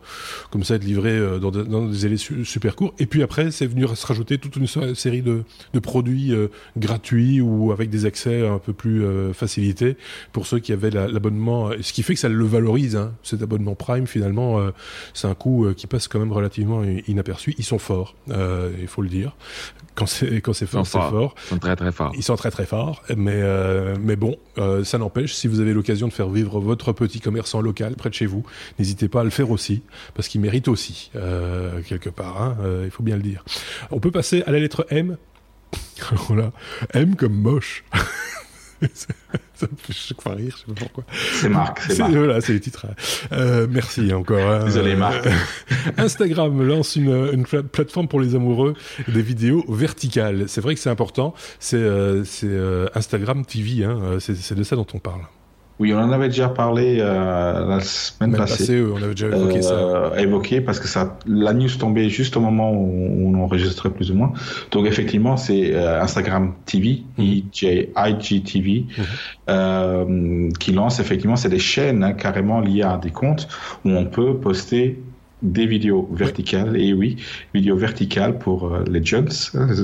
comme ça être livré dans, dans, des délais super courts. Et puis après, c'est venu se rajouter toute une série de, de produits gratuits ou avec des accès un peu plus facilités pour ceux qui avaient l'abonnement qui fait que ça le valorise. Hein. Cet abonnement Prime, finalement, euh, c'est un coût euh, qui passe quand même relativement inaperçu. Ils sont forts, euh, il faut le dire. Quand c'est quand c'est fort, c'est fort. Ils sont très très forts. Ils sont très très forts. Mais mais bon, ça n'empêche. Si vous avez l'occasion de faire vivre votre petit commerçant local près de chez vous, n'hésitez pas à le faire aussi, parce qu'il mérite aussi quelque part. Hein, il faut bien le dire. On peut passer à la lettre M. voilà, M comme moche. ça me fait chaque fois rire, je sais pas pourquoi. C'est Marc, c'est Marc. Voilà, c'est le titre. Euh, merci encore. Hein. Désolé Marc. Instagram lance une, une, plateforme pour les amoureux des vidéos verticales. C'est vrai que c'est important. C'est euh, euh, Instagram TV, hein. c'est de ça dont on parle. Oui, on en avait déjà parlé euh, la semaine passée. on avait déjà évoqué ça. Euh, évoqué parce que ça, la news tombait juste au moment où on enregistrait plus ou moins. Donc effectivement, c'est euh, Instagram TV. IGTV, mhm. euh, qui lance effectivement, c'est des chaînes hein, carrément liées à des comptes où on peut poster des vidéos verticales, et oui, vidéos verticales pour euh, les jeunes.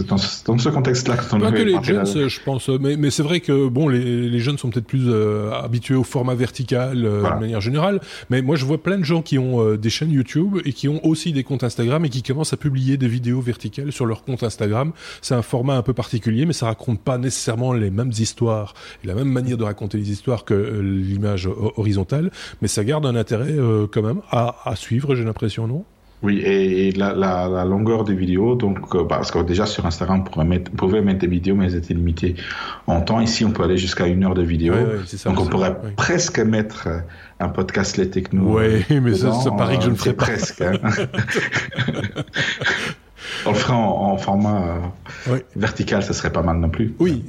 Dans, dans ce contexte-là, Pas que les jeunes, je pense, mais, mais c'est vrai que bon, les, les jeunes sont peut-être plus euh, habitués au format vertical euh, de manière générale, mais moi je vois plein de gens qui ont des chaînes YouTube et qui ont aussi des comptes Instagram et qui commencent à publier des vidéos verticales sur leur compte Instagram. C'est un format un peu particulier, mais ça raconte pas nécessairement les mêmes histoires et la même manière de raconter les histoires que l'image horizontale, mais ça garde un intérêt quand même à, à suivre, j'ai l'impression non? Oui, et, la, la, longueur des vidéos, donc euh, parce que déjà sur Instagram, on pouvait mettre, des vidéos, mais elles étaient limitées en temps. Ici, on peut aller jusqu'à une heure de vidéo. donc on pourrait presque mettre euh, un podcast Les Techno. Oui, mais ça, ça paraît que je ne ferai pas. Presque. Hein. On le ferait en, format euh, vertical, ça serait pas mal non plus. Oui,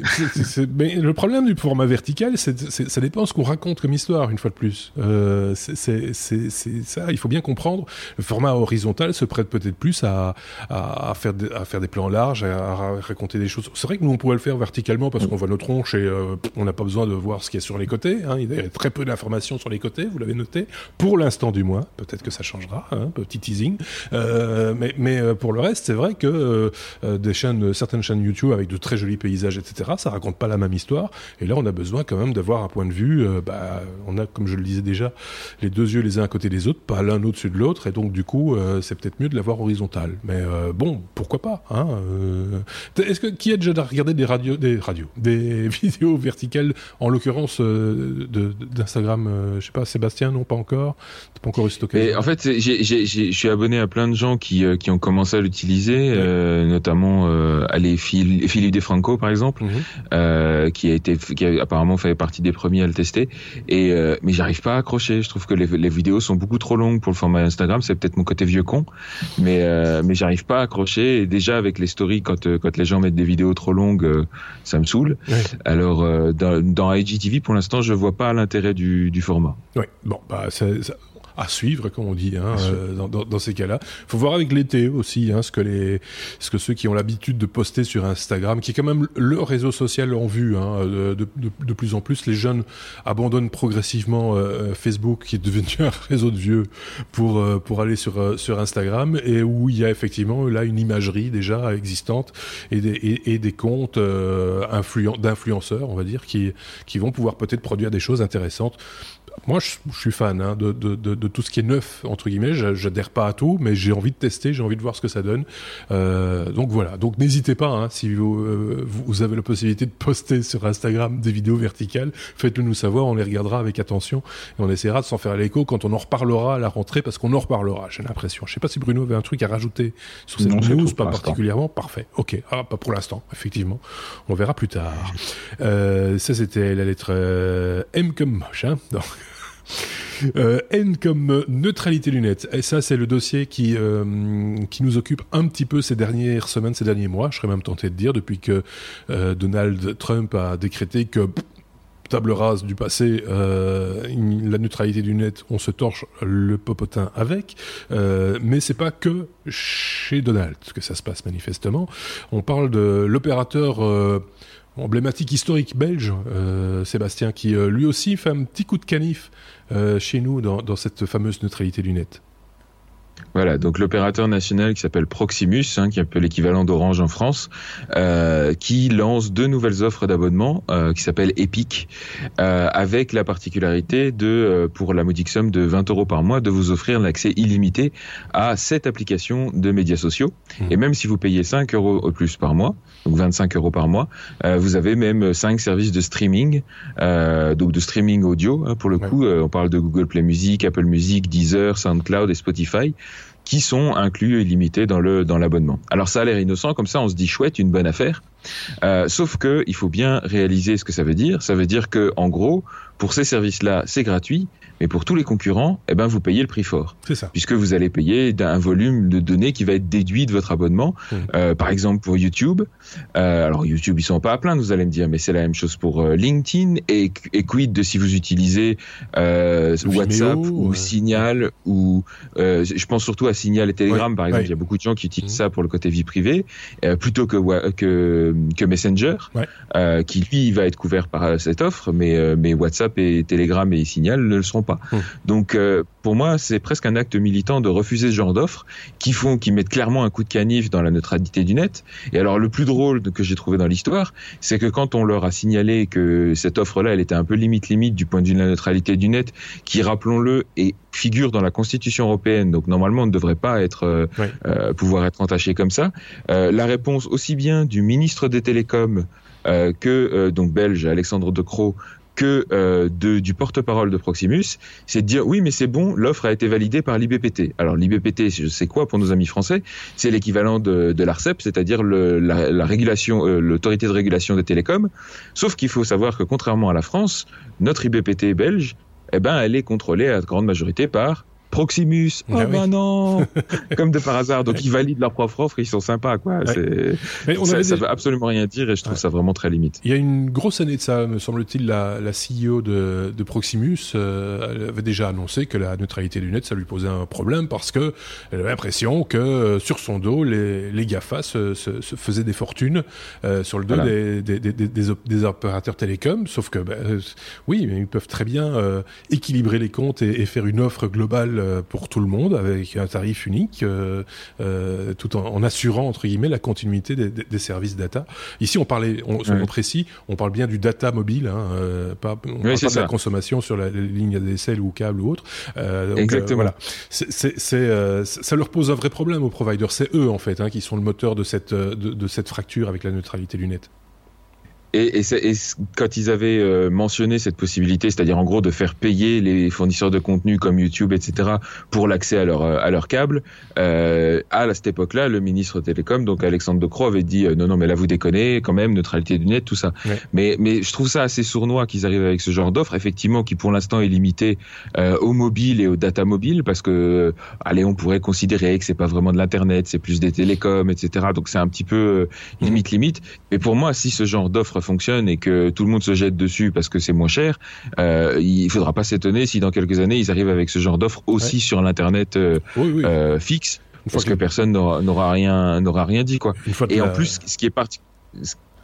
mais le problème du format vertical, c'est ça dépend ce qu'on raconte comme histoire, une fois de plus. Euh, c'est ça, il faut bien comprendre. Le format horizontal se prête peut-être plus à, à, faire à faire des plans larges, à, raconter des choses. C'est vrai que nous, on pourrait le faire verticalement parce qu'on voit nos tronches et euh, on n'a pas besoin de voir ce qu'il y a sur les côtés. Hein. Il y a très peu d'informations sur les côtés, vous l'avez noté. Pour l'instant du moins, peut-être que ça changera, hein, petit teasing. Mais, mais pour le reste, c'est vrai que euh, euh, des chaînes, certaines chaînes YouTube avec de très jolis paysages, etc., ça raconte pas la même histoire. Et là, on a besoin quand même d'avoir un point de vue. Euh, bah, on a, comme je le disais déjà, les deux yeux les uns à côté des autres, pas l'un au-dessus de l'autre. Et donc, du coup, c'est peut-être mieux de l'avoir horizontal. Mais bon, pourquoi pas hein, Est-ce que qui a déjà regardé des radios, des radios, des vidéos verticales, en l'occurrence d'Instagram Je sais pas, Sébastien, non, pas encore. pas encore eu En fait, je suis abonné à plein de gens qui, qui ont commencé à l'utiliser euh, notamment euh, les Philippe Defranco par exemple, mhm. euh, qui a été, qui a apparemment fait partie des premiers à le tester. Et mais j'arrive pas à accrocher. Je trouve que les, les, vidéos sont beaucoup trop longues pour le format Instagram. C'est peut-être mon côté vieux con, mais mais j'arrive pas à accrocher. Et déjà avec les stories, quand quand les gens mettent des vidéos trop longues, ça me saoule. Alors dans, dans IGTV pour l'instant, je vois pas l'intérêt du, du format. Oui, bon, bah ça, à suivre, comme on dit, hein, euh, dans, dans, dans, ces cas-là. Il faut voir avec l'été aussi, hein, ce que les, ce que ceux qui ont l'habitude de poster sur Instagram, qui est quand même le réseau social en vue, hein, de, de, de, plus en plus, les jeunes abandonnent progressivement euh, Facebook, qui est devenu un réseau de vieux, pour euh, pour aller sur sur Instagram, et où il y a effectivement là une imagerie déjà existante et des et, et des comptes d'influenceurs, on va dire, qui qui vont pouvoir peut-être produire des choses intéressantes moi, je, suis fan hein, de, de, de, de, tout ce qui est neuf entre guillemets. J'adhère pas à tout, mais j'ai envie de tester, j'ai envie de voir ce que ça donne. Euh, donc voilà. Donc n'hésitez pas hein, si vous, euh, vous avez la possibilité de poster sur Instagram des vidéos verticales, faites-le nous savoir. On les regardera avec attention et on essaiera de s'en faire l'écho quand on en reparlera à la rentrée, parce qu'on en reparlera. J'ai l'impression. Je sais pas si Bruno avait un truc à rajouter sur cette news, pas particulièrement. Parfait. Ok. Ah, pas pour l'instant. Effectivement, on verra plus tard. Euh, ça c'était la lettre euh, M comme moche. Hein donc, N comme neutralité lunettes. Et ça, c'est le dossier qui qui nous occupe un petit peu ces dernières semaines, ces derniers mois. Je serais même tenté de dire depuis que Donald Trump a décrété que table rase du passé, euh, la neutralité du net, on se torche le popotin avec, euh, mais c'est pas que chez Donald que ça se passe manifestement. On parle de l'opérateur euh, emblématique historique belge, euh, Sébastien, qui lui aussi fait un petit coup de canif chez nous dans, dans cette fameuse neutralité du net. Voilà, donc l'opérateur national qui s'appelle Proximus, hein, qui est un peu l'équivalent d'Orange en France, euh, qui lance deux nouvelles offres d'abonnement euh, qui s'appellent Epic, euh, avec la particularité de, euh, pour la modique somme de 20 euros par mois, de vous offrir l'accès illimité à cette application de médias sociaux. Mmh. Et même si vous payez 5 euros au plus par mois, donc 25 euros par mois, euh, vous avez même 5 services de streaming, donc de streaming audio. Hein, pour le coup, on parle de Google Play Music, Apple Music, Deezer, SoundCloud et Spotify qui sont inclus et limités dans le dans l'abonnement. Alors ça a l'air innocent, comme ça on se dit chouette, une bonne affaire. Euh, sauf que il faut bien réaliser ce que ça veut dire. Ça veut dire que en gros, pour ces services-là, c'est gratuit, mais pour tous les concurrents, eh ben, vous payez le prix fort. C'est ça. Puisque vous allez payer d'un volume de données qui va être déduit de votre abonnement. Mmh. Euh, par exemple, pour YouTube. Euh, alors, YouTube, ils sont pas à plaindre, vous allez me dire, mais c'est la même chose pour euh, LinkedIn. Et, et, quid de si vous utilisez WhatsApp ou Signal ou je pense surtout à Signal et Telegram, par exemple. Il y a beaucoup de gens qui utilisent mmh. ça pour le côté vie privée, plutôt que, que, que Messenger, qui lui va être couvert par cette offre, mais, mais WhatsApp et Telegram et Signal ne le seront pas. Mmh. Donc euh, pour moi, c'est presque un acte militant de refuser ce genre d'offres qui font, qui mettent clairement un coup de canif dans la neutralité du net. Et alors le plus drôle que j'ai trouvé dans l'histoire, c'est que quand on leur a signalé que cette offre-là, elle était un peu limite limite du point de vue de la neutralité du net, qui rappelons-le est figure dans la Constitution européenne, donc normalement on ne devrait pas être euh, euh, pouvoir être entaché comme ça. la réponse aussi bien du ministre des Télécoms que donc belge Alexandre De Croo que euh, du porte-parole de Proximus, c'est de dire oui, mais c'est bon, l'offre a été validée par l'IBPT. Alors l'IBPT, c'est quoi pour nos amis français C'est l'équivalent de, l'ARCEP, c'est-à-dire la, régulation, euh, l'autorité de régulation des télécoms. Sauf qu'il faut savoir que contrairement à la France, notre IBPT belge, eh ben, elle est contrôlée à grande majorité par Proximus, oh ben non, comme de par hasard. Donc ils valident leur propre offre, ils sont sympas, quoi. Mais on ça, ça veut absolument rien dire et je trouve ça vraiment très limite. Il y a une grosse année de ça, me semble-t-il, la, la CEO de, de Proximus euh, avait déjà annoncé que la neutralité du net, ça lui posait un problème parce que elle avait l'impression que euh, sur son dos, les, les Gafa se, se, se faisaient des fortunes euh, sur le dos des, des, des, des, opérateurs télécoms. Sauf que, ben, oui, mais ils peuvent très bien équilibrer les comptes et, et faire une offre globale euh, pour tout le monde avec un tarif unique, euh, euh, tout en, assurant entre guillemets la continuité des, services data. Ici, on parlait, on, soyons précis, on parle bien du data mobile, hein, pas, on parle pas de la consommation sur la, ligne ADSL ou câble ou autre. Exactement. voilà, c'est, ça leur pose un vrai problème aux providers. C'est eux en fait hein, qui sont le moteur de cette de cette fracture avec la neutralité du net. Et, et, et, quand ils avaient euh, mentionné cette possibilité, c'est-à-dire en gros de faire payer les fournisseurs de contenu comme YouTube, etc., pour l'accès à leur à leur câble, euh, à cette époque-là, le ministre Télécom, donc Alexandre De Croo, avait dit euh, non non mais là vous déconnez quand même neutralité du net tout ça. Mais mais je trouve ça assez sournois qu'ils arrivent avec ce genre d'offre, effectivement qui pour l'instant est limité euh, au mobile et au data mobile parce que allez on pourrait considérer que c'est pas vraiment de l'internet, c'est plus des télécoms, etc. Donc c'est un petit peu limite limite. Mais pour moi si ce genre d'offre fonctionne et que tout le monde se jette dessus parce que c'est moins cher, euh, il faudra pas s'étonner si dans quelques années ils arrivent avec ce genre d'offre aussi sur l'internet euh, euh, fixe, parce que, personne n'aura rien n'aura rien dit quoi. Et en plus, ce qui est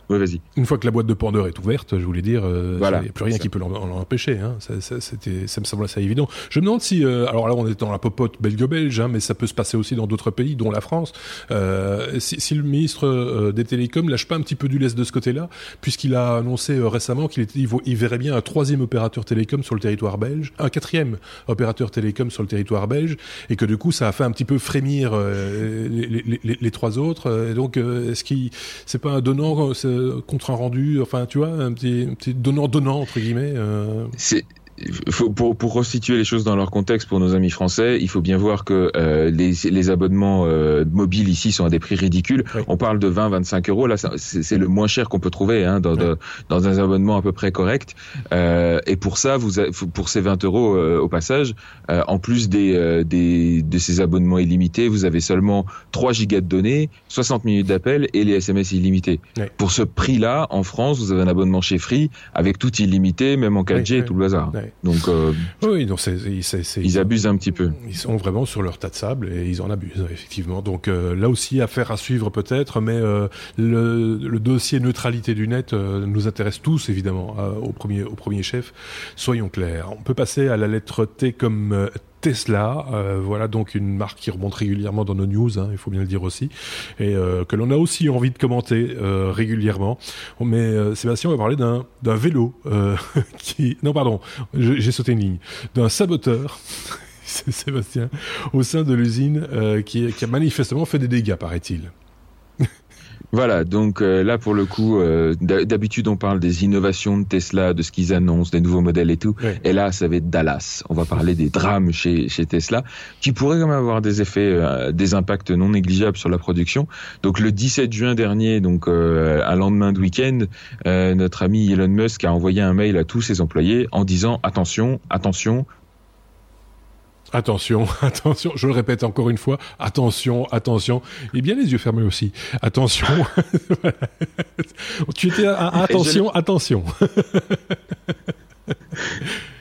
parti vas-y. Une fois que la boîte de Pandore est ouverte, je voulais dire, euh, il n'y a plus rien qui peut l'empêcher. Hein. Ça, ça, ça, me semble assez évident. Je me demande si, euh, alors là, on est dans la popote belgo-belge, hein, mais ça peut se passer aussi dans d'autres pays, dont la France. Euh, si, si, le ministre euh, des Télécoms lâche pas un petit peu du lest de ce côté-là, puisqu'il a annoncé euh, récemment qu'il il, il, verrait bien un troisième opérateur télécom sur le territoire belge, un quatrième opérateur télécom sur le territoire belge, et que du coup, ça a fait un petit peu frémir les, les, les, les, trois autres. Et donc, est-ce qu'il, c'est pas un donnant, contre un rendu, enfin tu vois, un petit, donnant-donnant entre guillemets. Euh. Faut, pour, pour resituer les choses dans leur contexte pour nos amis français, il faut bien voir que euh, les, les, abonnements euh, mobiles ici sont à des prix ridicules. On parle de 20-25 euros. Là, c'est le moins cher qu'on peut trouver hein, dans, dans un abonnement à peu près correct. Euh, et pour ça, vous avez, pour ces 20 euros euh, au passage, euh, en plus des, des, de ces abonnements illimités, vous avez seulement 3 gigas de données, 60 minutes d'appel et les SMS illimités. Pour ce prix-là, en France, vous avez un abonnement chez Free avec tout illimité, même en 4G et tout le bazar. Donc, euh, oui, donc ils abusent un petit peu. Ils sont vraiment sur leur tas de sable et ils en abusent effectivement. Donc euh, là aussi, affaire à suivre peut-être, mais euh, le, le, dossier neutralité du net nous intéresse tous évidemment au premier au premier chef. Soyons clairs. On peut passer à la lettre T comme Tesla, euh, voilà donc une marque qui remonte régulièrement dans nos news, hein, il faut bien le dire aussi, et euh, que l'on a aussi envie de commenter euh, régulièrement. Mais Sébastien, on va parler d'un d'un vélo qui, non pardon, j'ai sauté une ligne, d'un saboteur. Sébastien, au sein de l'usine qui, qui a manifestement fait des dégâts, paraît-il. Voilà, donc euh, là pour le coup, euh, d'habitude on parle des innovations de Tesla, de ce qu'ils annoncent, des nouveaux modèles et tout. Et là, ça va être Dallas. On va parler des drames chez, chez Tesla, qui pourraient quand même avoir des effets, euh, des impacts non négligeables sur la production. Donc le 17 juin dernier, donc un lendemain de week-end, notre ami Elon Musk a envoyé un mail à tous ses employés en disant attention, attention, Attention, attention, je le répète encore une fois, attention, attention, et bien les yeux fermés aussi. Attention. tu étais à, attention, attention.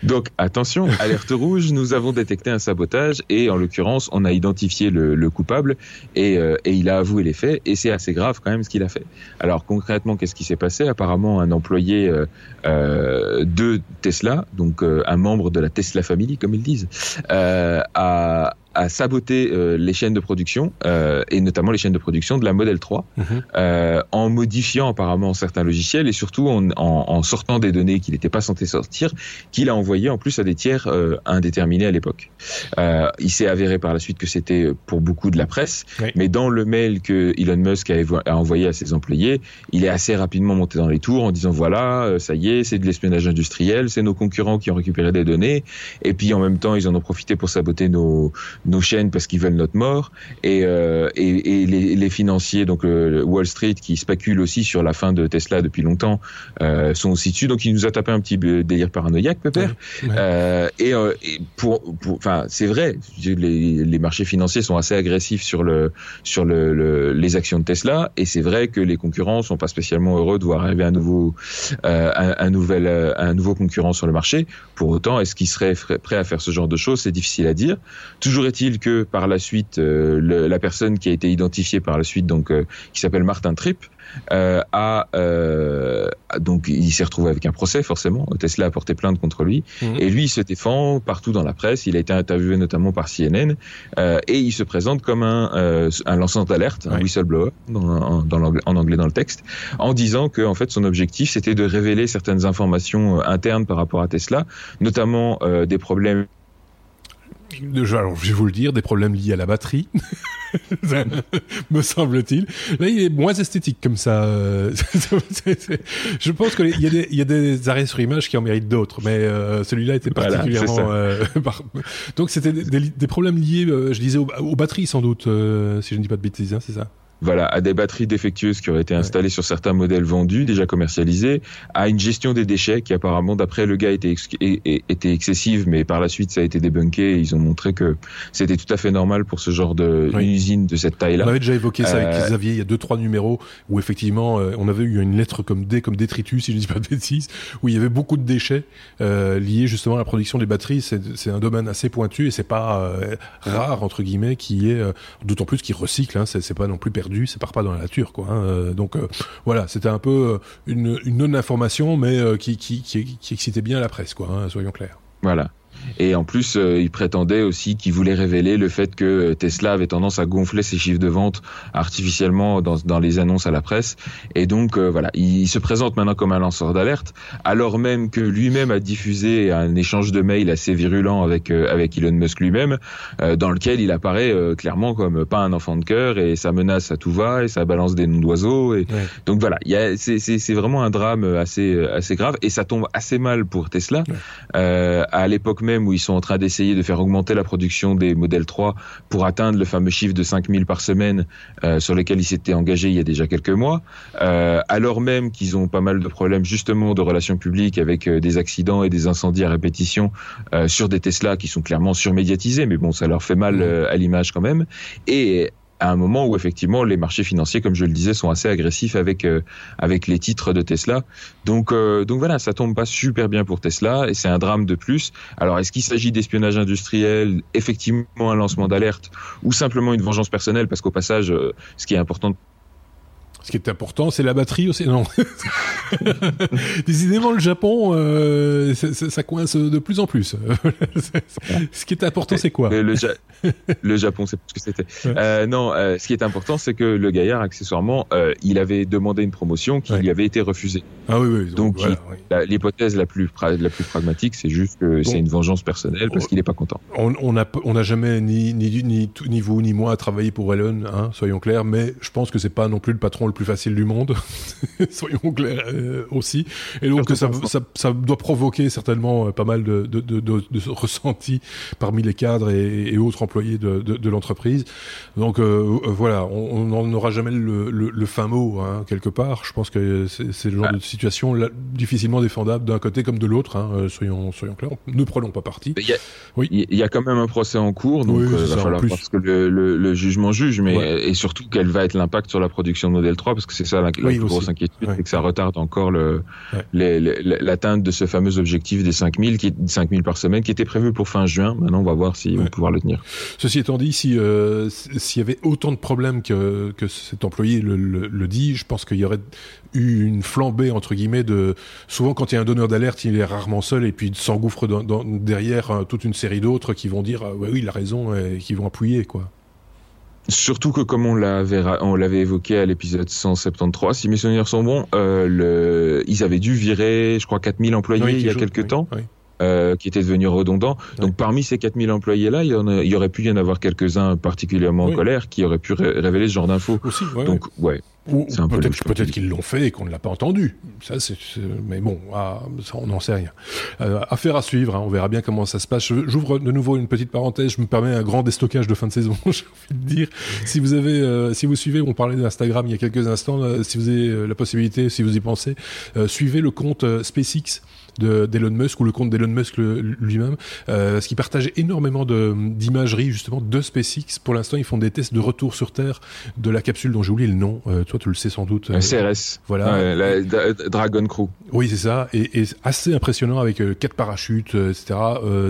Donc attention, alerte rouge, nous avons détecté un sabotage et en l'occurrence on a identifié le, coupable euh, et, il a avoué les faits et c'est assez grave quand même ce qu'il a fait. Alors concrètement qu'est-ce qui s'est passé? Apparemment un employé euh, euh, de Tesla, donc un membre de la Tesla Family comme ils disent, a à saboter euh, les chaînes de production euh, et notamment les chaînes de production de la Model 3 mhm. euh, en modifiant apparemment certains logiciels et surtout en, en, en sortant des données qu'il n'était pas censé sortir, qu'il a envoyé en plus à des tiers indéterminés à l'époque. Il s'est avéré par la suite que c'était pour beaucoup de la presse, mais dans le mail que Elon Musk a, a, envoyé à ses employés, il est assez rapidement monté dans les tours en disant voilà, ça y est, c'est de l'espionnage industriel, c'est nos concurrents qui ont récupéré des données, et puis en même temps ils en ont profité pour saboter nos nos chaînes parce qu'ils veulent notre mort. Et, euh, et, et les, les, financiers donc euh, Wall Street qui spéculent aussi sur la fin de Tesla depuis longtemps euh, sont aussi dessus. Donc il nous a tapé un petit délire paranoïaque Pépère. Et, euh, et, pour enfin c'est vrai les, les, marchés financiers sont assez agressifs sur le sur le, les actions de Tesla. Et c'est vrai que les concurrents sont pas spécialement heureux de voir arriver un nouveau un, un, nouvel un nouveau concurrent sur le marché. Pour autant est-ce qu'ils seraient prêts à faire ce genre de choses? C'est difficile à dire. Toujours est que par la suite, euh, la personne qui a été identifiée par la suite, donc euh, qui s'appelle Martin Tripp, euh, a donc il s'est retrouvé avec un procès forcément. Tesla a porté plainte contre lui mhm. et lui il se défend partout dans la presse. Il a été interviewé notamment par CNN et il se présente comme un, un lanceur d'alerte, un whistleblower dans, dans en anglais dans le texte, en disant que en fait son objectif c'était de révéler certaines informations internes par rapport à Tesla, notamment des problèmes alors, je vais vous le dire, des problèmes liés à la batterie, me semble-t-il. Là, il est moins esthétique comme ça. je pense qu'il y, a des, y a des arrêts sur image qui en méritent d'autres, mais euh, celui-là était particulièrement. Euh, donc, c'était des, problèmes liés, euh, je disais, aux, batteries sans doute, si je ne dis pas de bêtises, hein, c'est ça voilà, à des batteries défectueuses qui auraient été installées sur certains modèles vendus, déjà commercialisés, à une gestion des déchets qui apparemment, d'après le gars, était, était excessive, mais par la suite ça a été débunké et ils ont montré que c'était tout à fait normal pour ce genre de usine de cette taille-là. On avait déjà évoqué ça avec euh, Xavier, il y a deux trois numéros où effectivement euh, on avait eu une lettre comme D comme détritus, si je ne dis pas de bêtises, où il y avait beaucoup de déchets euh, liés justement à la production des batteries. C'est un domaine assez pointu et c'est pas euh, rare entre guillemets qui est, d'autant plus qu'il recycle, hein, c'est pas non plus perdu perdu, ça part pas dans la nature, quoi. Hein. Euh, donc euh, voilà, c'était un peu euh, une, une non-information, mais qui, qui, qui, excitait bien la presse, quoi. Hein, soyons clairs. Voilà. Et en plus, euh, il prétendait aussi qu'il voulait révéler le fait que Tesla avait tendance à gonfler ses chiffres de vente artificiellement dans, dans les annonces à la presse. Et donc, euh, voilà, il se présente maintenant comme un lanceur d'alerte, alors même que lui-même a diffusé un échange de mails assez virulent avec, euh, avec Elon Musk lui-même, dans lequel il apparaît clairement comme pas un enfant de cœur et ça menace à tout va et ça balance des noms d'oiseaux. Et... Donc voilà, c'est vraiment un drame assez, assez grave et ça tombe assez mal pour Tesla. à l'époque même où ils sont en train d'essayer de faire augmenter la production des modèles 3 pour atteindre le fameux chiffre de 5000 par semaine euh, sur lequel ils s'étaient engagés il y a déjà quelques mois, euh, alors même qu'ils ont pas mal de problèmes justement de relations publiques avec euh, des accidents et des incendies à répétition sur des Tesla qui sont clairement surmédiatisés, mais bon, ça leur fait mal mmh. à l'image quand même. Et à un moment où effectivement les marchés financiers, comme je le disais, sont assez agressifs avec euh, avec les titres de Tesla. Donc euh, donc voilà, ça tombe pas super bien pour Tesla et c'est un drame de plus. Alors est-ce qu'il s'agit d'espionnage industriel, effectivement un lancement d'alerte ou simplement une vengeance personnelle? Parce qu'au passage, euh, ce qui est important ce qui est important, c'est la batterie aussi. Non. Décidément, le Japon, euh, ça, coince de plus en plus. ce qui est important, c'est quoi? Le, le, Japon, c'est ce que c'était. Euh, non, euh, ce qui est important, c'est que le gaillard, accessoirement, il avait demandé une promotion qui lui avait été refusée. Ah oui, oui. Donc, l'hypothèse la plus la plus pragmatique, c'est juste que c'est une vengeance personnelle parce qu'il n'est pas content. On n'a on a jamais ni ni, ni ni vous ni moi travaillé pour Elon, hein, soyons clairs. Mais je pense que c'est pas non plus le patron le plus facile du monde, soyons clairs euh, aussi. Et donc ça, ça, ça, doit provoquer certainement euh, pas mal de, de, de, de ressentis parmi les cadres et, et autres employés de, l'entreprise. Donc euh, voilà, on n'en aura jamais le, le, le, fin mot hein, quelque part. Je pense que c'est le genre ah. de situation là, difficilement défendable d'un côté comme de l'autre. Hein, soyons, soyons clairs, ne prenons pas parti. Il y, a, oui. il y a quand même un procès en cours, donc il va falloir parce que le, le, jugement juge, mais et surtout quel va être l'impact sur la production de modèle 3 parce que c'est ça la, plus grosse inquiétude, c'est que ça retarde encore le, l'atteinte de ce fameux objectif des 5000, qui est 5000 par semaine, qui était prévu pour fin juin. Maintenant, on va voir s'ils vont pouvoir le tenir. Ceci étant dit, si euh, s'il y avait autant de problèmes que, que cet employé le, le, dit, je pense qu'il y aurait eu une flambée entre guillemets de souvent quand il y a un donneur d'alerte il est rarement seul et puis il s'engouffre dans, derrière euh, toute une série d'autres qui vont dire oui il a raison et qui vont appuyer quoi Surtout que comme on l'avait on l'avait évoqué à l'épisode 173, si mes souvenirs sont bons, euh, le, ils avaient dû virer, je crois, 4000 employés il y a quelques temps. Euh, qui étaient devenus redondants. Donc parmi ces 4000 employés-là, il, y, aurait pu y en avoir quelques-uns particulièrement en colère qui auraient pu révéler ce genre d'infos. Donc ouais, ou, peut-être qu'ils l'ont fait et qu'on ne l'a pas entendu. Ça, c'est, mais bon, ah, ça, on n'en sait rien. Euh, affaire à suivre. Hein, on verra bien comment ça se passe. J'ouvre de nouveau une petite parenthèse. Je me permets un grand déstockage de fin de saison. J'ai envie de dire, si vous avez, euh, si vous suivez, on parlait d'Instagram il y a quelques instants. Si vous avez la possibilité, si vous y pensez, suivez le compte SpaceX d'Elon Musk ou le compte d'Elon Musk lui-même, euh, parce qu'il partage énormément d'imagerie justement de SpaceX. Pour l'instant, ils font des tests de retour sur Terre de la capsule dont j'ai oublié le nom. Euh, toi, tu le sais sans doute. Euh, CRS. Voilà. la, Dragon Crew. Oui, c'est ça, et, et, assez impressionnant avec euh, quatre parachutes, etc.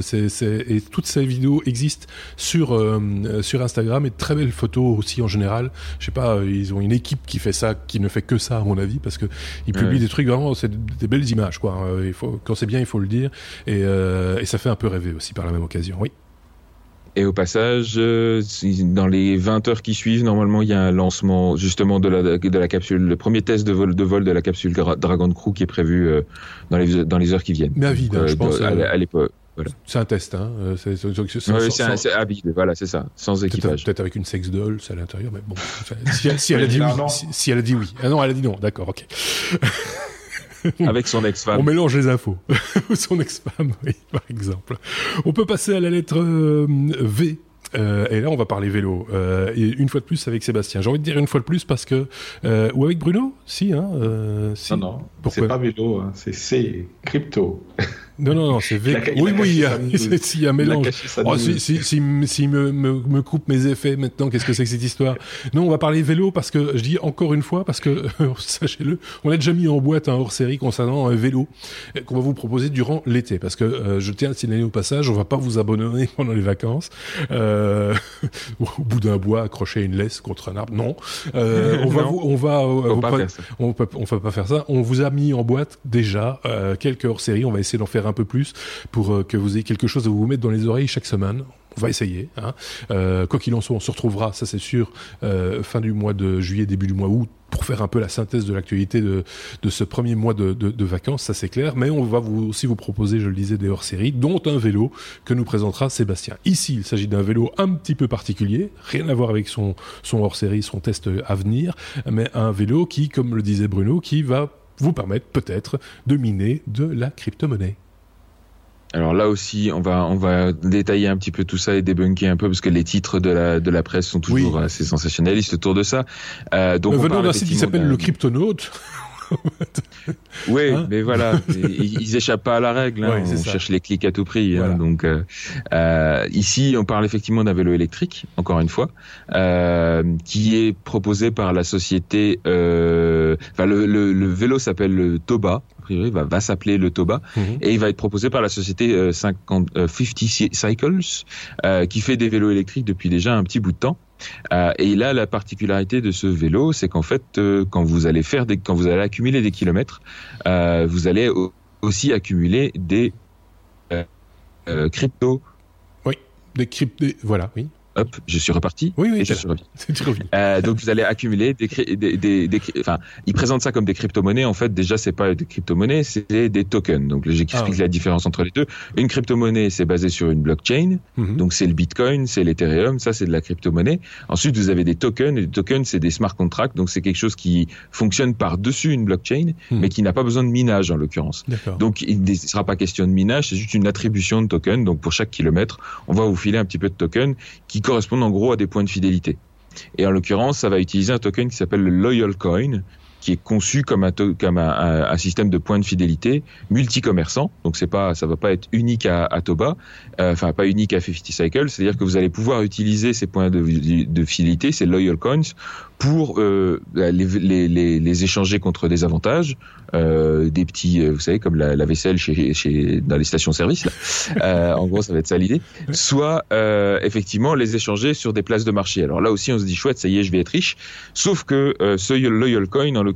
c'est et toutes ces vidéos existent sur sur Instagram et de très belles photos aussi en général. Je sais pas, ils ont une équipe qui fait ça, qui ne fait que ça à mon avis, parce que ils publient des trucs vraiment, c'est des belles images quoi. Il faut quand c'est bien, il faut le dire. Euh, et, ça fait un peu rêver aussi par la même occasion, oui. Et au passage, euh, dans les 20 heures qui suivent, normalement, il y a un lancement justement de la, de la capsule, le premier test de vol, de vol de la capsule Dragon Crew qui est prévu euh, dans, les, dans les heures qui viennent. Mais à vide, hein, je pense. À, l'époque. C'est un test, hein. C'est c'est à vide, voilà, c'est ça, sans équipage. Peut-être avec une sex doll à l'intérieur, mais bon. si, si, elle a dit oui, si, elle a dit oui. Ah non, elle a dit non, d'accord, ok. avec son ex-femme. On mélange les infos. son ex-femme, oui, par exemple. On peut passer à la lettre euh, V. Euh, et là, on va parler vélo. Euh, et une fois de plus avec Sébastien. J'ai envie de dire une fois de plus parce que euh, ou avec Bruno, si, hein. Si. Non, non. C'est pas vélo, hein, c'est C crypto. Non, non, non, c'est V. Oui, oui, il y a, il y a un mélange. Oh, si, si, si, si me, me, me, coupe mes effets maintenant, qu'est-ce que c'est que cette histoire? Non, on va parler vélo parce que, je dis encore une fois, parce que, sachez-le, on a déjà mis en boîte un hors-série concernant un vélo qu'on va vous proposer durant l'été. Parce que, euh, je tiens à signaler au passage, on va pas vous abandonner pendant les vacances. Euh, au bout d'un bois, accrocher une laisse contre un arbre. Non. Euh, on va vous, on va, on, va pas faire ça. On, va pas faire ça. On vous a mis en boîte déjà, quelques hors-séries. On va essayer d'en faire un peu plus pour que vous ayez quelque chose à vous mettre dans les oreilles chaque semaine on va essayer. Hein. Euh, quoi qu'il en soit, on se retrouvera, ça c'est sûr, euh, fin du mois de juillet, début du mois août, pour faire un peu la synthèse de l'actualité de, de ce premier mois de, vacances, ça c'est clair. Mais on va vous, aussi vous proposer, je le disais, des hors-séries, dont un vélo que nous présentera Sébastien. Ici, il s'agit d'un vélo un petit peu particulier, rien à voir avec son, son hors-série, son test à venir, mais un vélo qui, comme le disait Bruno, qui va vous permettre peut-être de miner de la crypto-monnaie. Alors là aussi, on va on va détailler un petit peu tout ça et débunker un peu parce que les titres de la de la presse sont toujours assez sensationnalistes autour de ça. Euh, donc venant d'un site qui s'appelle le Cryptonaute. oui, hein mais voilà, ils, échappent pas à la règle. Hein, on cherche les clics à tout prix. Hein, donc euh, euh, ici, on parle effectivement d'un vélo électrique, encore une fois, euh, qui est proposé par la société. Euh, enfin, le, le, le vélo s'appelle le Toba priori, va, va s'appeler le Toba, mhm. et il va être proposé par la société 50, euh, 50 euh, Cycles, euh, qui fait des vélos électriques depuis déjà un petit bout de temps. Euh, et a la particularité de ce vélo, c'est qu'en fait, quand vous allez faire quand vous allez accumuler des kilomètres, vous allez aussi accumuler des crypto. Oui, voilà, oui hop, je suis reparti. Oui, oui, et je suis euh, donc vous allez accumuler des, des, des, des, enfin, ils présentent ça comme des crypto-monnaies. En fait, déjà, c'est pas des crypto-monnaies, c'est des tokens. Donc, j'explique ah, la différence entre les deux. Une crypto-monnaie, c'est basé sur une blockchain. Mhm. Donc, c'est le Bitcoin, c'est l'Ethereum, ça, c'est de la crypto-monnaie. Ensuite, vous avez des tokens. Et les tokens, c'est des smart contracts. Donc, c'est quelque chose qui fonctionne par-dessus une blockchain, mhm. mais qui n'a pas besoin de minage, en l'occurrence. Donc, il ne sera pas question de minage, c'est juste une attribution de tokens. Donc, pour chaque kilomètre, on va vous filer un petit peu de tokens qui correspondent en gros à des points de fidélité. Et en l'occurrence, ça va utiliser un token qui s'appelle le Loyal Coin, qui est conçu comme un, comme un, système de points de fidélité multi-commerçant. Donc c'est pas, ça va pas être unique à, Toba, euh, enfin pas unique à 50 Cycle. C'est-à-dire que vous allez pouvoir utiliser ces points de, fidélité, ces loyal coins, pour euh, les, les, échanger contre des avantages, euh, des petits, vous savez, comme la, vaisselle chez, chez, dans les stations-service. En gros, ça va être ça l'idée. Soit effectivement les échanger sur des places de marché. Alors là aussi, on se dit chouette, ça y est, je vais être riche. Sauf que ce loyal coin, en l'occurrence,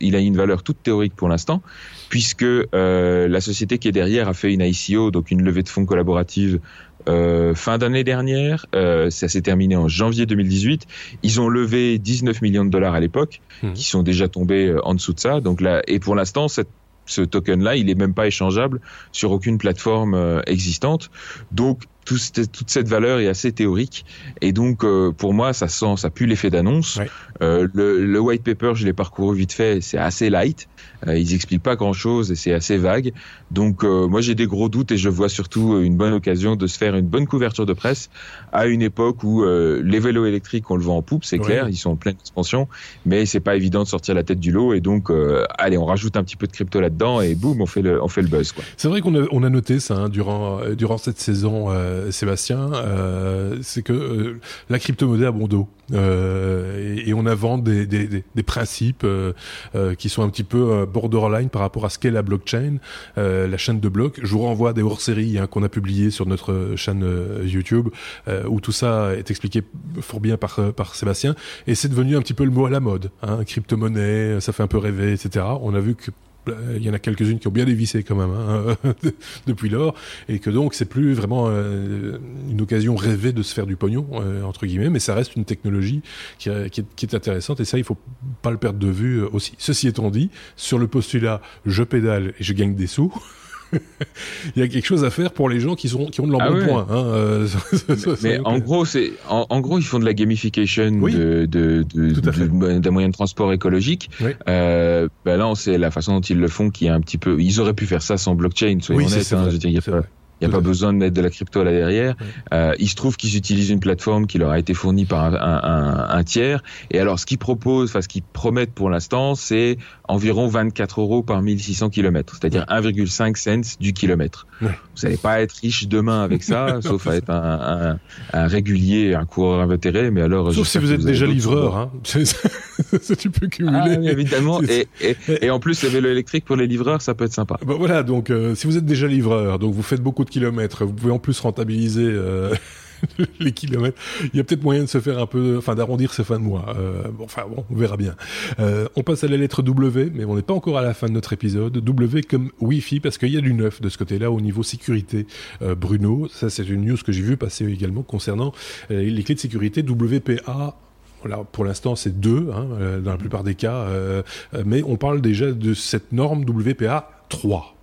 il a une valeur toute théorique pour l'instant, puisque la société qui est derrière a fait une ICO, donc une levée de fonds collaborative euh, fin d'année dernière. Euh, ça s'est terminé en janvier 2018. Ils ont levé 19 millions de dollars à l'époque, mmh. qui sont déjà tombés euh, en dessous de ça. Donc là, et pour l'instant, cette ce token-là, il est même pas échangeable sur aucune plateforme euh, existante. Donc tout, toute cette valeur est assez théorique et donc euh, pour moi ça sent ça pue l'effet d'annonce. Euh, le, le, white paper je l'ai parcouru vite fait, c'est assez light. Euh, ils expliquent pas grand chose et c'est assez vague. Donc euh, moi j'ai des gros doutes et je vois surtout une bonne occasion de se faire une bonne couverture de presse à une époque où les vélos électriques on le vend en poupe, c'est clair, ils sont en pleine expansion, mais c'est pas évident de sortir la tête du lot et donc allez on rajoute un petit peu de crypto là-dedans et boum on fait le on fait le buzz. C'est vrai qu'on a, on a noté ça hein, durant durant cette saison Sébastien, c'est que la crypto-monnaie a bon dos. Euh, et, on invente des, des, des, principes euh, euh, qui sont un petit peu borderline par rapport à ce qu'est la blockchain, la chaîne de blocs. Je vous renvoie des hors-séries hein, qu'on a publiées sur notre chaîne YouTube où tout ça est expliqué fort bien par, par Sébastien. Et c'est devenu un petit peu le mot à la mode. Hein, crypto-monnaie, ça fait un peu rêver, etc. On a vu que il y en a quelques-unes qui ont bien dévissé quand même hein, depuis lors, et que donc c'est plus vraiment euh, une occasion rêvée de se faire du pognon euh, entre guillemets, mais ça reste une technologie qui, est, qui, est, intéressante et ça il faut pas le perdre de vue euh, aussi. Ceci étant dit, sur le postulat je pédale et je gagne des sous. il y a quelque chose à faire pour les gens qui, sont, qui ont de l'embonpoint. Ah hein, euh, mais, en gros, c'est en, gros ils font de la gamification de, de, de, d'un moyen de transport écologique. Euh, ben là, c'est la façon dont ils le font qui est un petit peu. Ils auraient pu faire ça sans blockchain, soyons oui, honnêtes. Hein, il n'y a pas besoin de mettre de la crypto là derrière. Euh, il se trouve qu'ils utilisent une plateforme qui leur a été fournie par un, un, un, tiers. Et alors, ce qu'ils proposent, enfin ce qu'ils promettent pour l'instant, c'est environ 24 euros par 1600 km, c'est-à-dire 1,5 cents du kilomètre. Vous n'allez pas être riche demain avec ça, sauf à être un, un, régulier, un coureur invétéré. Mais alors, sauf si vous êtes déjà livreur, hein. tu peux cumuler. Ah, évidemment. Et, et, et, en plus, les vélos électriques pour les livreurs, ça peut être sympa. Bah voilà. Donc, euh, si vous êtes déjà livreur, donc vous faites beaucoup kilomètres. Vous pouvez en plus rentabiliser euh, les kilomètres. Il y a peut-être moyen de se faire un peu, enfin d'arrondir ses fins de mois. Euh, bon, enfin bon, on verra bien. Euh, on passe à la lettre W, mais on n'est pas encore à la fin de notre épisode. W comme Wi-Fi, parce qu'il y a du neuf de ce côté-là au niveau sécurité. Bruno, ça c'est une news que j'ai vu passer également concernant les clés de sécurité WPA pour l'instant, c'est deux hein, dans la plupart des cas, mais on parle déjà de cette norme WPA 3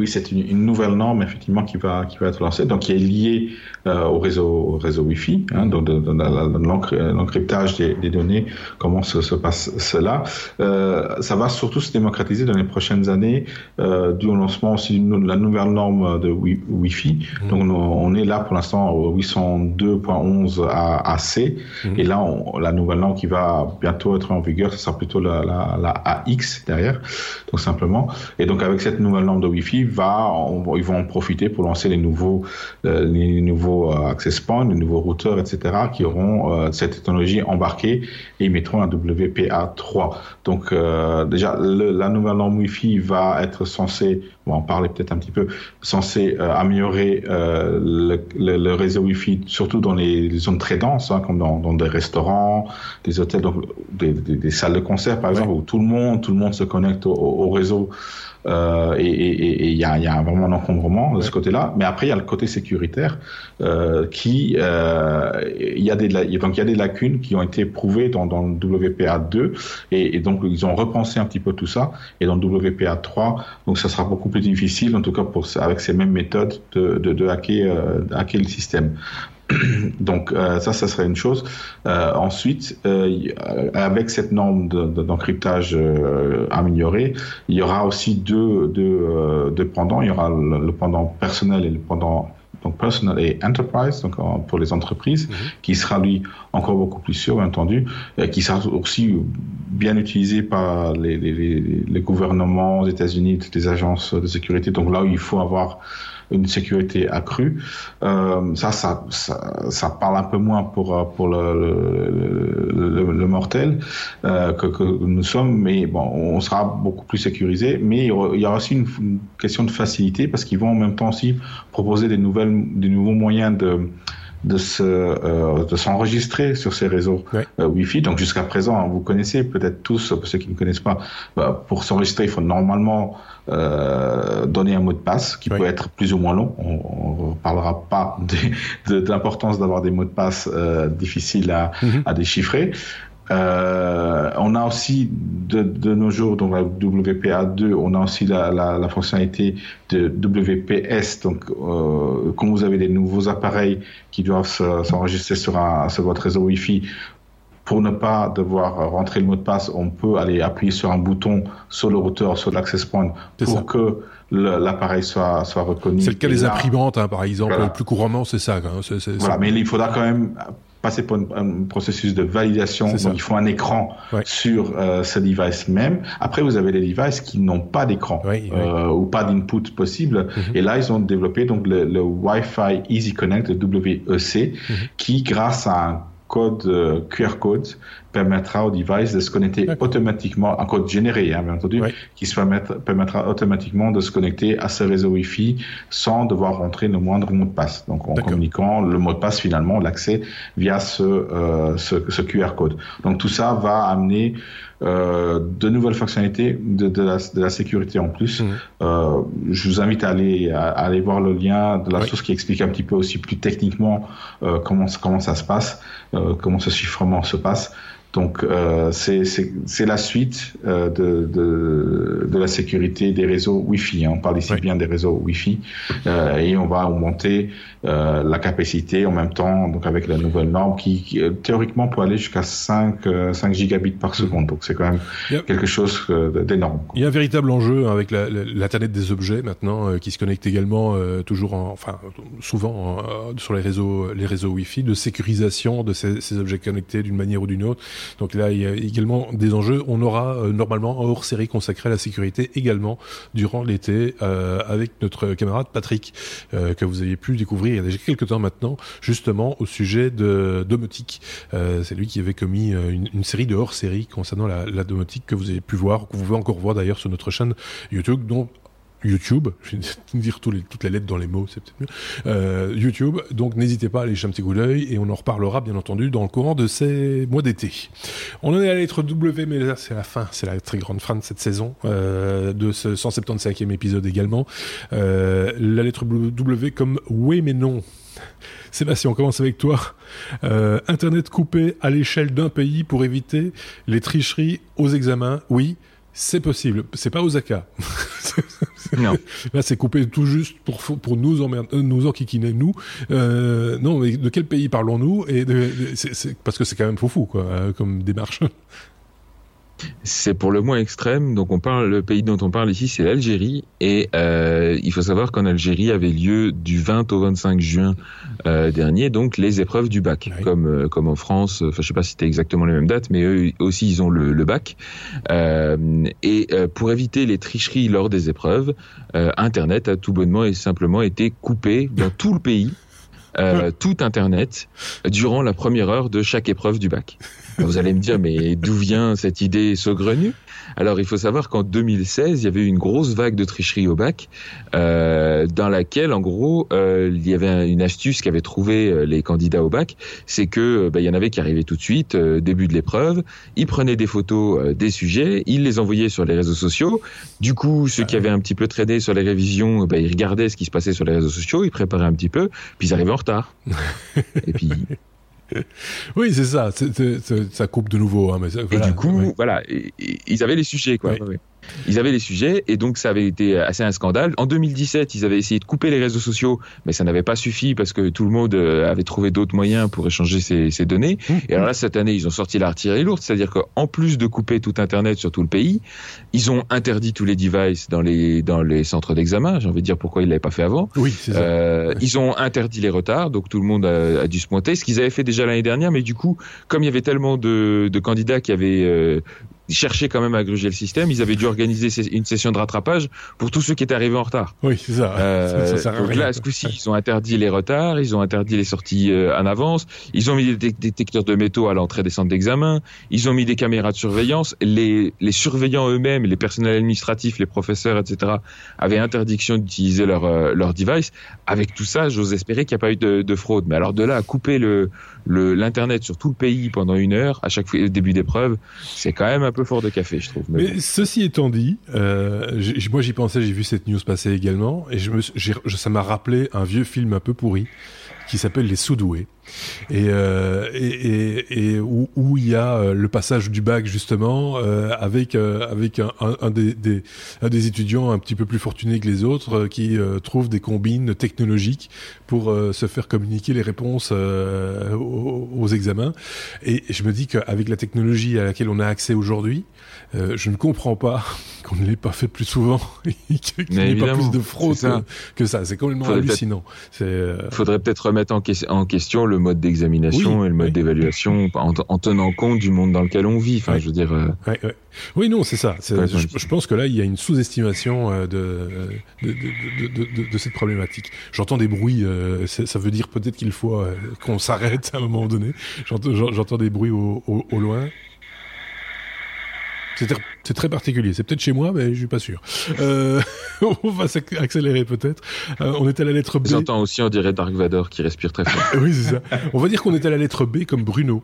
oui, c'est une, nouvelle norme effectivement qui va qui va être lancée, donc qui est liée au réseau au réseau Wi-Fi, hein, donc l'encryptage des, des, données, comment se, se passe cela. Euh, ça va surtout se démocratiser dans les prochaines années, euh, dû au lancement aussi de la nouvelle norme de Wi-Fi. Mmh. Donc on, est là pour l'instant au 802.11 AC, mmh. et là la nouvelle norme qui va bientôt être en vigueur, ce sera plutôt la, la, la AX derrière, donc simplement. Et donc avec cette nouvelle norme de Wi-Fi va, ils vont en profiter pour lancer les nouveaux, euh, les nouveaux euh, access points, les nouveaux routeurs, etc., qui auront euh, cette technologie embarquée et mettront un WPA3. Donc déjà, la nouvelle norme Wi-Fi va être censée, on va en parler peut-être un petit peu, censée améliorer le, réseau Wi-Fi, surtout dans les, zones très denses, hein, comme dans, des restaurants, des hôtels, donc des, salles de concert par exemple, où tout le monde, tout le monde se connecte au réseau. Euh, et il y a, y, a, vraiment un encombrement de ce côté-là. Mais après, il y a le côté sécuritaire euh, qui, euh, il y a des donc il y a des lacunes qui ont été prouvées dans, dans le WPA 2 et, et, donc ils ont repensé un petit peu tout ça. Et dans le WPA 3, donc ça sera beaucoup plus difficile, en tout cas pour avec ces mêmes méthodes de, euh, hacker le système. Donc euh, ça, ça serait une chose. Euh, ensuite, avec cette norme d'encryptage améliorée, il y aura aussi deux, deux. Il y aura le, pendant personnel et le pendant donc personal et enterprise, donc pour les entreprises, mhm. qui sera lui encore beaucoup plus sûr, bien entendu, qui sera aussi bien utilisé par les, les, les gouvernements aux États-Unis, toutes les agences de sécurité. Donc là où il faut avoir une sécurité accrue. Euh, ça, ça, ça, parle un peu moins pour euh, pour le, le, mortel euh, que, que, nous sommes, mais bon, on sera beaucoup plus sécurisé. Mais il y aura aussi une, question de facilité parce qu'ils vont en même temps aussi proposer des nouvelles, des nouveaux moyens de de se euh, de s'enregistrer sur ces réseaux euh, Wi-Fi. Donc jusqu'à présent, hein, vous connaissez peut-être tous, pour ceux qui ne connaissent pas, bah, pour s'enregistrer, il faut normalement euh, donner un mot de passe qui peut être plus ou moins long. On ne parlera pas de, de, l'importance d'avoir des mots de passe euh, difficiles à, mm-hmm. à déchiffrer. Euh, on a aussi de, de, nos jours, donc la WPA2, on a aussi la, la, la fonctionnalité de WPS. Donc, euh, quand vous avez des nouveaux appareils qui doivent s'enregistrer sur, un, sur votre réseau Wi-Fi, pour ne pas devoir rentrer le mot de passe, on peut aller appuyer sur un bouton sur le routeur, sur l'access point, pour que l'appareil soit, soit reconnu. C'est le cas des imprimantes, hein, par exemple. Plus couramment, c'est ça. Hein, voilà, mais il faudra quand même passer par un, processus de validation. Donc, il faut un écran sur euh, ce device même. Après, vous avez des devices qui n'ont pas d'écran euh, ou pas d'input possible. Mhm. Et là, ils ont développé donc le, le Wi-Fi Easy Connect, le WEC, mhm. qui, grâce à un code euh, QR code permettra au device de se connecter automatiquement, un code généré, hein, bien entendu, qui se permettra, permettra automatiquement de se connecter à ce réseau Wi-Fi sans devoir rentrer le moindre mot de passe. Donc, en communiquant le mot de passe, finalement, l'accès via ce, euh, ce, ce, QR code. Donc, tout ça va amener euh, de nouvelles fonctionnalités, de, de, la, de, la, sécurité en plus. Mmh. Euh, je vous invite à aller, à, aller voir le lien de la source qui explique un petit peu aussi plus techniquement euh, comment, comment ça se passe, euh, comment ce chiffrement se passe. Donc euh, c'est la suite euh, de, de, de, la sécurité des réseaux Wi-Fi. Hein. On parle ici bien des réseaux Wi-Fi euh, et on va augmenter euh, la capacité en même temps, donc avec la nouvelle norme qui, euh, théoriquement peut aller jusqu'à 5, 5 euh, gigabits par seconde. Donc c'est quand même quelque chose d'énorme. Il y a un véritable enjeu hein, avec l'Internet des objets maintenant qui se connecte également toujours, en, enfin souvent sur les réseaux, les réseaux Wi-Fi, de sécurisation de ces, ces objets connectés d'une manière ou d'une autre. Donc là, il y a également des enjeux. On aura normalement un hors-série consacré à la sécurité également durant l'été avec notre camarade Patrick que vous aviez pu découvrir il y a déjà quelques temps maintenant, justement au sujet de domotique. Euh, c'est lui qui avait commis euh, une, série de hors-série concernant la, domotique que vous avez pu voir, que vous pouvez encore voir d'ailleurs sur notre chaîne YouTube, YouTube, je vais dire tous les, toutes les lettres dans les mots, c'est peut-être mieux. Euh, YouTube, donc n'hésitez pas à aller jeter un petit coup d'œil et on en reparlera bien entendu dans le courant de ces mois d'été. On en est à la lettre W, mais là c'est la fin, c'est la très grande fin de cette saison, euh, de ce 175e épisode également. Euh, la lettre W comme oui mais non. Sébastien, on commence avec toi. Euh, Internet coupé à l'échelle d'un pays pour éviter les tricheries aux examens. Oui, c'est possible. C'est pas Osaka. non. Là, c'est coupé tout juste pour pour nous emmerder, euh, nous enquiquiner nous. Euh, non, mais de quel pays parlons-nous? Et parce que c'est quand même fou fou quoi, comme démarche. C'est pour le moins extrême. Donc on parle, le pays dont on parle ici, c'est l'Algérie. Et euh, il faut savoir qu'en Algérie avait lieu du 20 au 25 juin euh, dernier, donc les épreuves du bac, comme euh, comme en France. Enfin, je sais pas si c'était exactement les mêmes dates, mais eux aussi ils ont le, le bac. Euh, et euh, pour éviter les tricheries lors des épreuves, Internet a tout bonnement et simplement été coupé dans tout le pays. Euh, tout Internet durant la première heure de chaque épreuve du bac. Vous allez me dire, mais d'où vient cette idée saugrenue? Alors, il faut savoir qu'en 2016, il y avait eu une grosse vague de tricherie au bac, euh, dans laquelle, en gros, euh, il y avait une astuce qu'avaient trouvé euh, les candidats au bac, c'est que bah, il y en avait qui arrivaient tout de suite, début de l'épreuve, ils prenaient des photos des sujets, ils les envoyaient sur les réseaux sociaux. Du coup, ceux qui avaient un petit peu traîné sur les révisions, bah, ils regardaient ce qui se passait sur les réseaux sociaux, ils préparaient un petit peu, puis ils arrivaient en retard. Et puis oui, c'est ça. ça coupe de nouveau. Hein, mais et du coup, voilà, ils avaient les sujets, quoi. Ils avaient les sujets et donc ça avait été assez un scandale. En 2017, ils avaient essayé de couper les réseaux sociaux, mais ça n'avait pas suffi parce que tout le monde euh, avait trouvé d'autres moyens pour échanger ces, données. Mmh. Et alors là, cette année, ils ont sorti l'artillerie lourde, c'est-à-dire qu'en plus de couper tout Internet sur tout le pays, ils ont interdit tous les devices dans les dans les centres d'examen. J'ai envie de dire pourquoi ils l'avaient pas fait avant. Oui, c'est ça. Euh, ils ont interdit les retards, donc tout le monde a, dû se pointer. Ce qu'ils avaient fait déjà l'année dernière, mais du coup, comme il y avait tellement de, de candidats qui avaient euh, cherchaient quand même à gruger le système. Ils avaient dû organiser une session de rattrapage pour tous ceux qui étaient arrivés en retard. Oui, c'est ça. Euh, ça, donc là, ce coup-ci, ils ont interdit les retards, ils ont interdit les sorties euh, en avance, ils ont mis des détecteurs de métaux à l'entrée des centres d'examen, ils ont mis des caméras de surveillance. Les, les surveillants eux-mêmes, les personnels administratifs, les professeurs, etc., avaient interdiction d'utiliser leur, euh, leur device. Avec tout ça, j'ose espérer qu'il n'y a pas eu de, de, fraude. Mais alors de là à couper le l'internet sur tout le pays pendant une heure à chaque début d'épreuve, c'est quand même un peu fort de café, je trouve. Mais, ceci étant dit, euh, moi j'y pensais, j'ai vu cette news passer également, et je me, ça m'a rappelé un vieux film un peu pourri qui s'appelle Les Soudoués et, euh, et, et, où, où, il y a euh, le passage du bac justement euh, avec euh, avec un, un, des, des, un, des, étudiants un petit peu plus fortunés que les autres qui trouvent des combines technologiques pour se faire communiquer les réponses aux, aux, examens. Et je me dis qu'avec la technologie à laquelle on a accès aujourd'hui je ne comprends pas qu'on ne l'ait pas fait plus souvent et qu'il n'y ait pas plus de fraude que, ça. C'est complètement hallucinant. Il faudrait peut-être remettre en, en question le mode d'examination et le mode d'évaluation en, tenant compte du monde dans lequel on vit. Enfin, je veux dire. Euh, oui, non, c'est ça. je, pense que là, il y a une sous-estimation euh, de de, de, de, cette problématique. J'entends des bruits. Euh, ça veut dire peut-être qu'il faut qu'on s'arrête à un moment donné. J'entends des bruits au, au loin. C'est très particulier. C'est peut-être chez moi, mais je suis pas sûr. Euh, on va accélérer peut-être. Euh, on est à la lettre B. J'entends aussi, on dirait Dark Vador qui respire très fort. oui, c'est ça. On va dire qu'on est à la lettre B comme Bruno.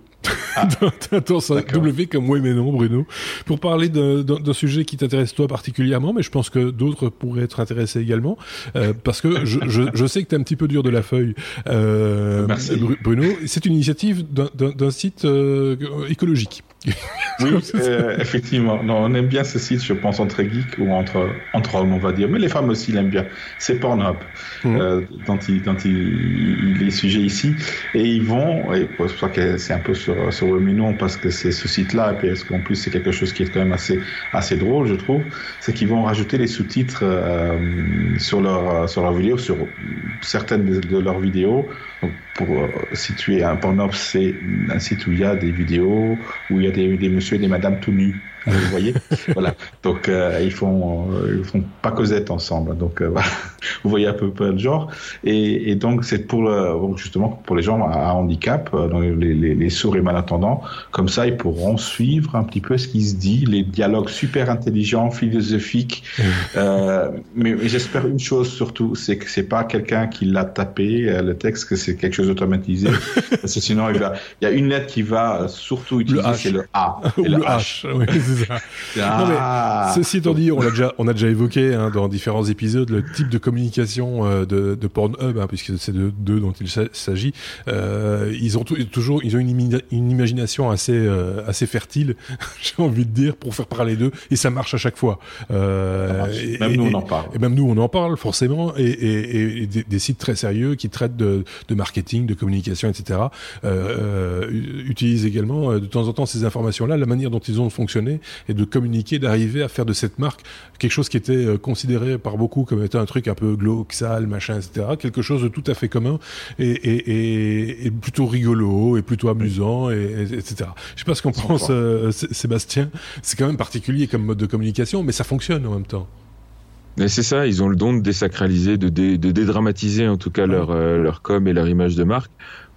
Ah. W comme oui mais non, Bruno. Pour parler d'un sujet qui t'intéresse toi particulièrement, mais je pense que d'autres pourraient être intéressés également, euh, parce que je, je, je, sais que t'es un petit peu dur de la feuille, euh, Bruno. C'est une initiative d'un site euh, écologique. oui, euh, effectivement. Non, on aime bien ce site, je pense, entre geeks ou entre, entre hommes, on va dire. Mais les femmes aussi l'aiment bien. C'est Pornhub, mmh. euh, dont, il, dont il, il est sujet ici. Et ils vont, et c'est pour ça que c'est un peu sur, sur le mignon, parce que c'est ce site-là, et puis est-ce qu'en plus c'est quelque chose qui est quand même assez, assez drôle, je trouve, c'est qu'ils vont rajouter les sous-titres euh, sur leur, sur leur vidéo, sur certaines de leurs vidéos. Donc, pour euh, situer un Pornhub, c'est un site où il y a des vidéos, où il y a des, des messieurs et des madames tout nus vous voyez. voilà. Donc euh, ils font ils font pas Cosette ensemble. Donc vous voyez un peu, peu le genre. Et, et donc c'est pour le, justement pour les gens à, handicap, donc les, les, les, sourds et malentendants. Comme ça, ils pourront suivre un petit peu ce qui se dit, les dialogues super intelligents, philosophiques. euh, mais, j'espère une chose surtout, c'est que c'est pas quelqu'un qui l'a tapé le texte, que c'est quelque chose d'automatisé. parce que sinon il, va, il y a une lettre qui va surtout utiliser, c'est le A. Et le, H. Oui, ça. Ah. ceci étant dit, on a déjà, on a déjà évoqué hein, dans différents épisodes le type de communication euh, de, de Pornhub, hein, puisque c'est de deux dont il s'agit. Euh, ils ont toujours, ils ont une, une imagination assez, euh, assez fertile, j'ai envie de dire, pour faire parler d'eux, et ça marche à chaque fois. Euh, et, même nous on en parle. Et même nous on en parle forcément, et, et, et des, des, sites très sérieux qui traitent de, de marketing, de communication, etc. Euh, utilisent également de temps en temps ces informations-là, la manière dont ils ont fonctionné, et de communiquer, d'arriver à faire de cette marque quelque chose qui était considéré par beaucoup comme étant un truc un peu glauque, sale, machin, etc. Quelque chose de tout à fait commun et, et, et, plutôt rigolo et plutôt amusant, et, etc. Je sais pas ce qu'on pense, euh, Sébastien. C'est quand même particulier comme mode de communication, mais ça fonctionne en même temps. Mais c'est ça, ils ont le don de désacraliser, de, de dédramatiser en tout cas leur, euh, leur com et leur image de marque.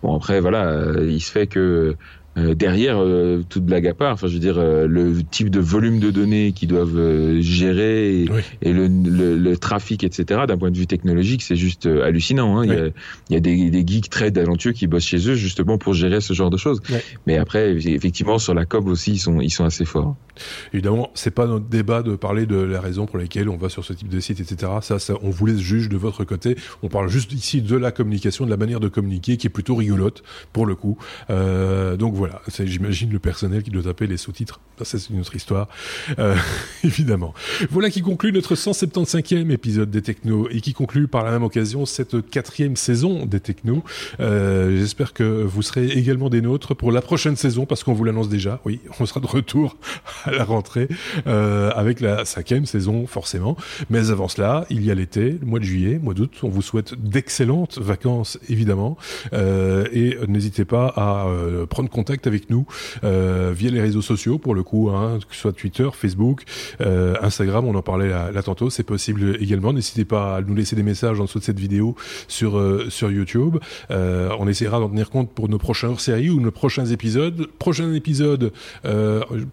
Bon après voilà, euh, il se fait que euh, derrière, euh, toute blague à part, enfin, je veux dire, euh, le type de volume de données qu'ils doivent gérer et, le, le, trafic, etc. D'un point de vue technologique, c'est juste hallucinant. Hein. Il, y a, il, y a, des, des geeks très talentueux qui bossent chez eux justement pour gérer ce genre de choses. Mais après, effectivement, sur la com aussi, ils sont, ils sont assez forts. Évidemment, c'est pas notre débat de parler de la raison pour laquelle on va sur ce type de site, etc. Ça, ça, on vous laisse juge de votre côté. On parle juste ici de la communication, de la manière de communiquer, qui est plutôt rigolote pour le coup. Euh, donc voilà, j'imagine le personnel qui doit taper les sous-titres. Ça, c'est une autre histoire, euh, évidemment. Voilà qui conclut notre 175e épisode des Technos et qui conclut par la même occasion cette quatrième saison des Technos. Euh, J'espère que vous serez également des nôtres pour la prochaine saison parce qu'on vous l'annonce déjà. Oui, on sera de retour à la rentrée euh, avec la cinquième saison forcément. Mais avant cela, il y a l'été, le mois de juillet, mois d'août. On vous souhaite d'excellentes vacances évidemment euh, et n'hésitez pas à euh, prendre contact avec nous euh, via les réseaux sociaux pour le coup, hein, que ce soit Twitter, Facebook, euh, Instagram. On en parlait là, là tantôt. C'est possible également. N'hésitez pas à nous laisser des messages en dessous de cette vidéo sur sur YouTube. on essaiera d'en tenir compte pour nos prochaines séries ou nos prochains épisodes. Prochain épisode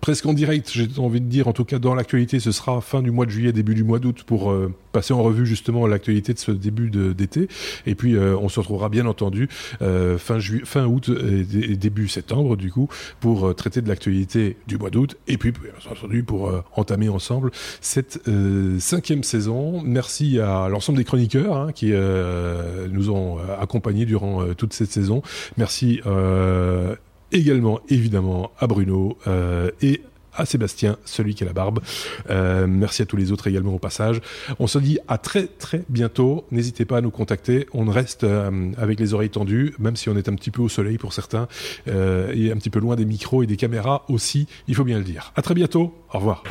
presque en direct j'ai envie de dire, en tout cas dans l'actualité, ce sera fin du mois de juillet, début du mois d'août pour euh, passer en revue justement l'actualité de ce début d'été. Et puis euh, on se retrouvera bien entendu euh, fin, fin août et, début septembre du coup pour traiter de l'actualité du mois d'août et puis bien entendu pour entamer ensemble cette cinquième saison. Merci à l'ensemble des chroniqueurs hein, qui nous ont accompagnés durant toute cette saison. Merci également évidemment à Bruno et à Sébastien, celui qui a la barbe. Euh, merci à tous les autres également au passage. On se dit à très très bientôt. N'hésitez pas à nous contacter. On reste euh, avec les oreilles tendues, même si on est un petit peu au soleil pour certains euh, et un petit peu loin des micros et des caméras aussi. Il faut bien le dire. À très bientôt. Au revoir.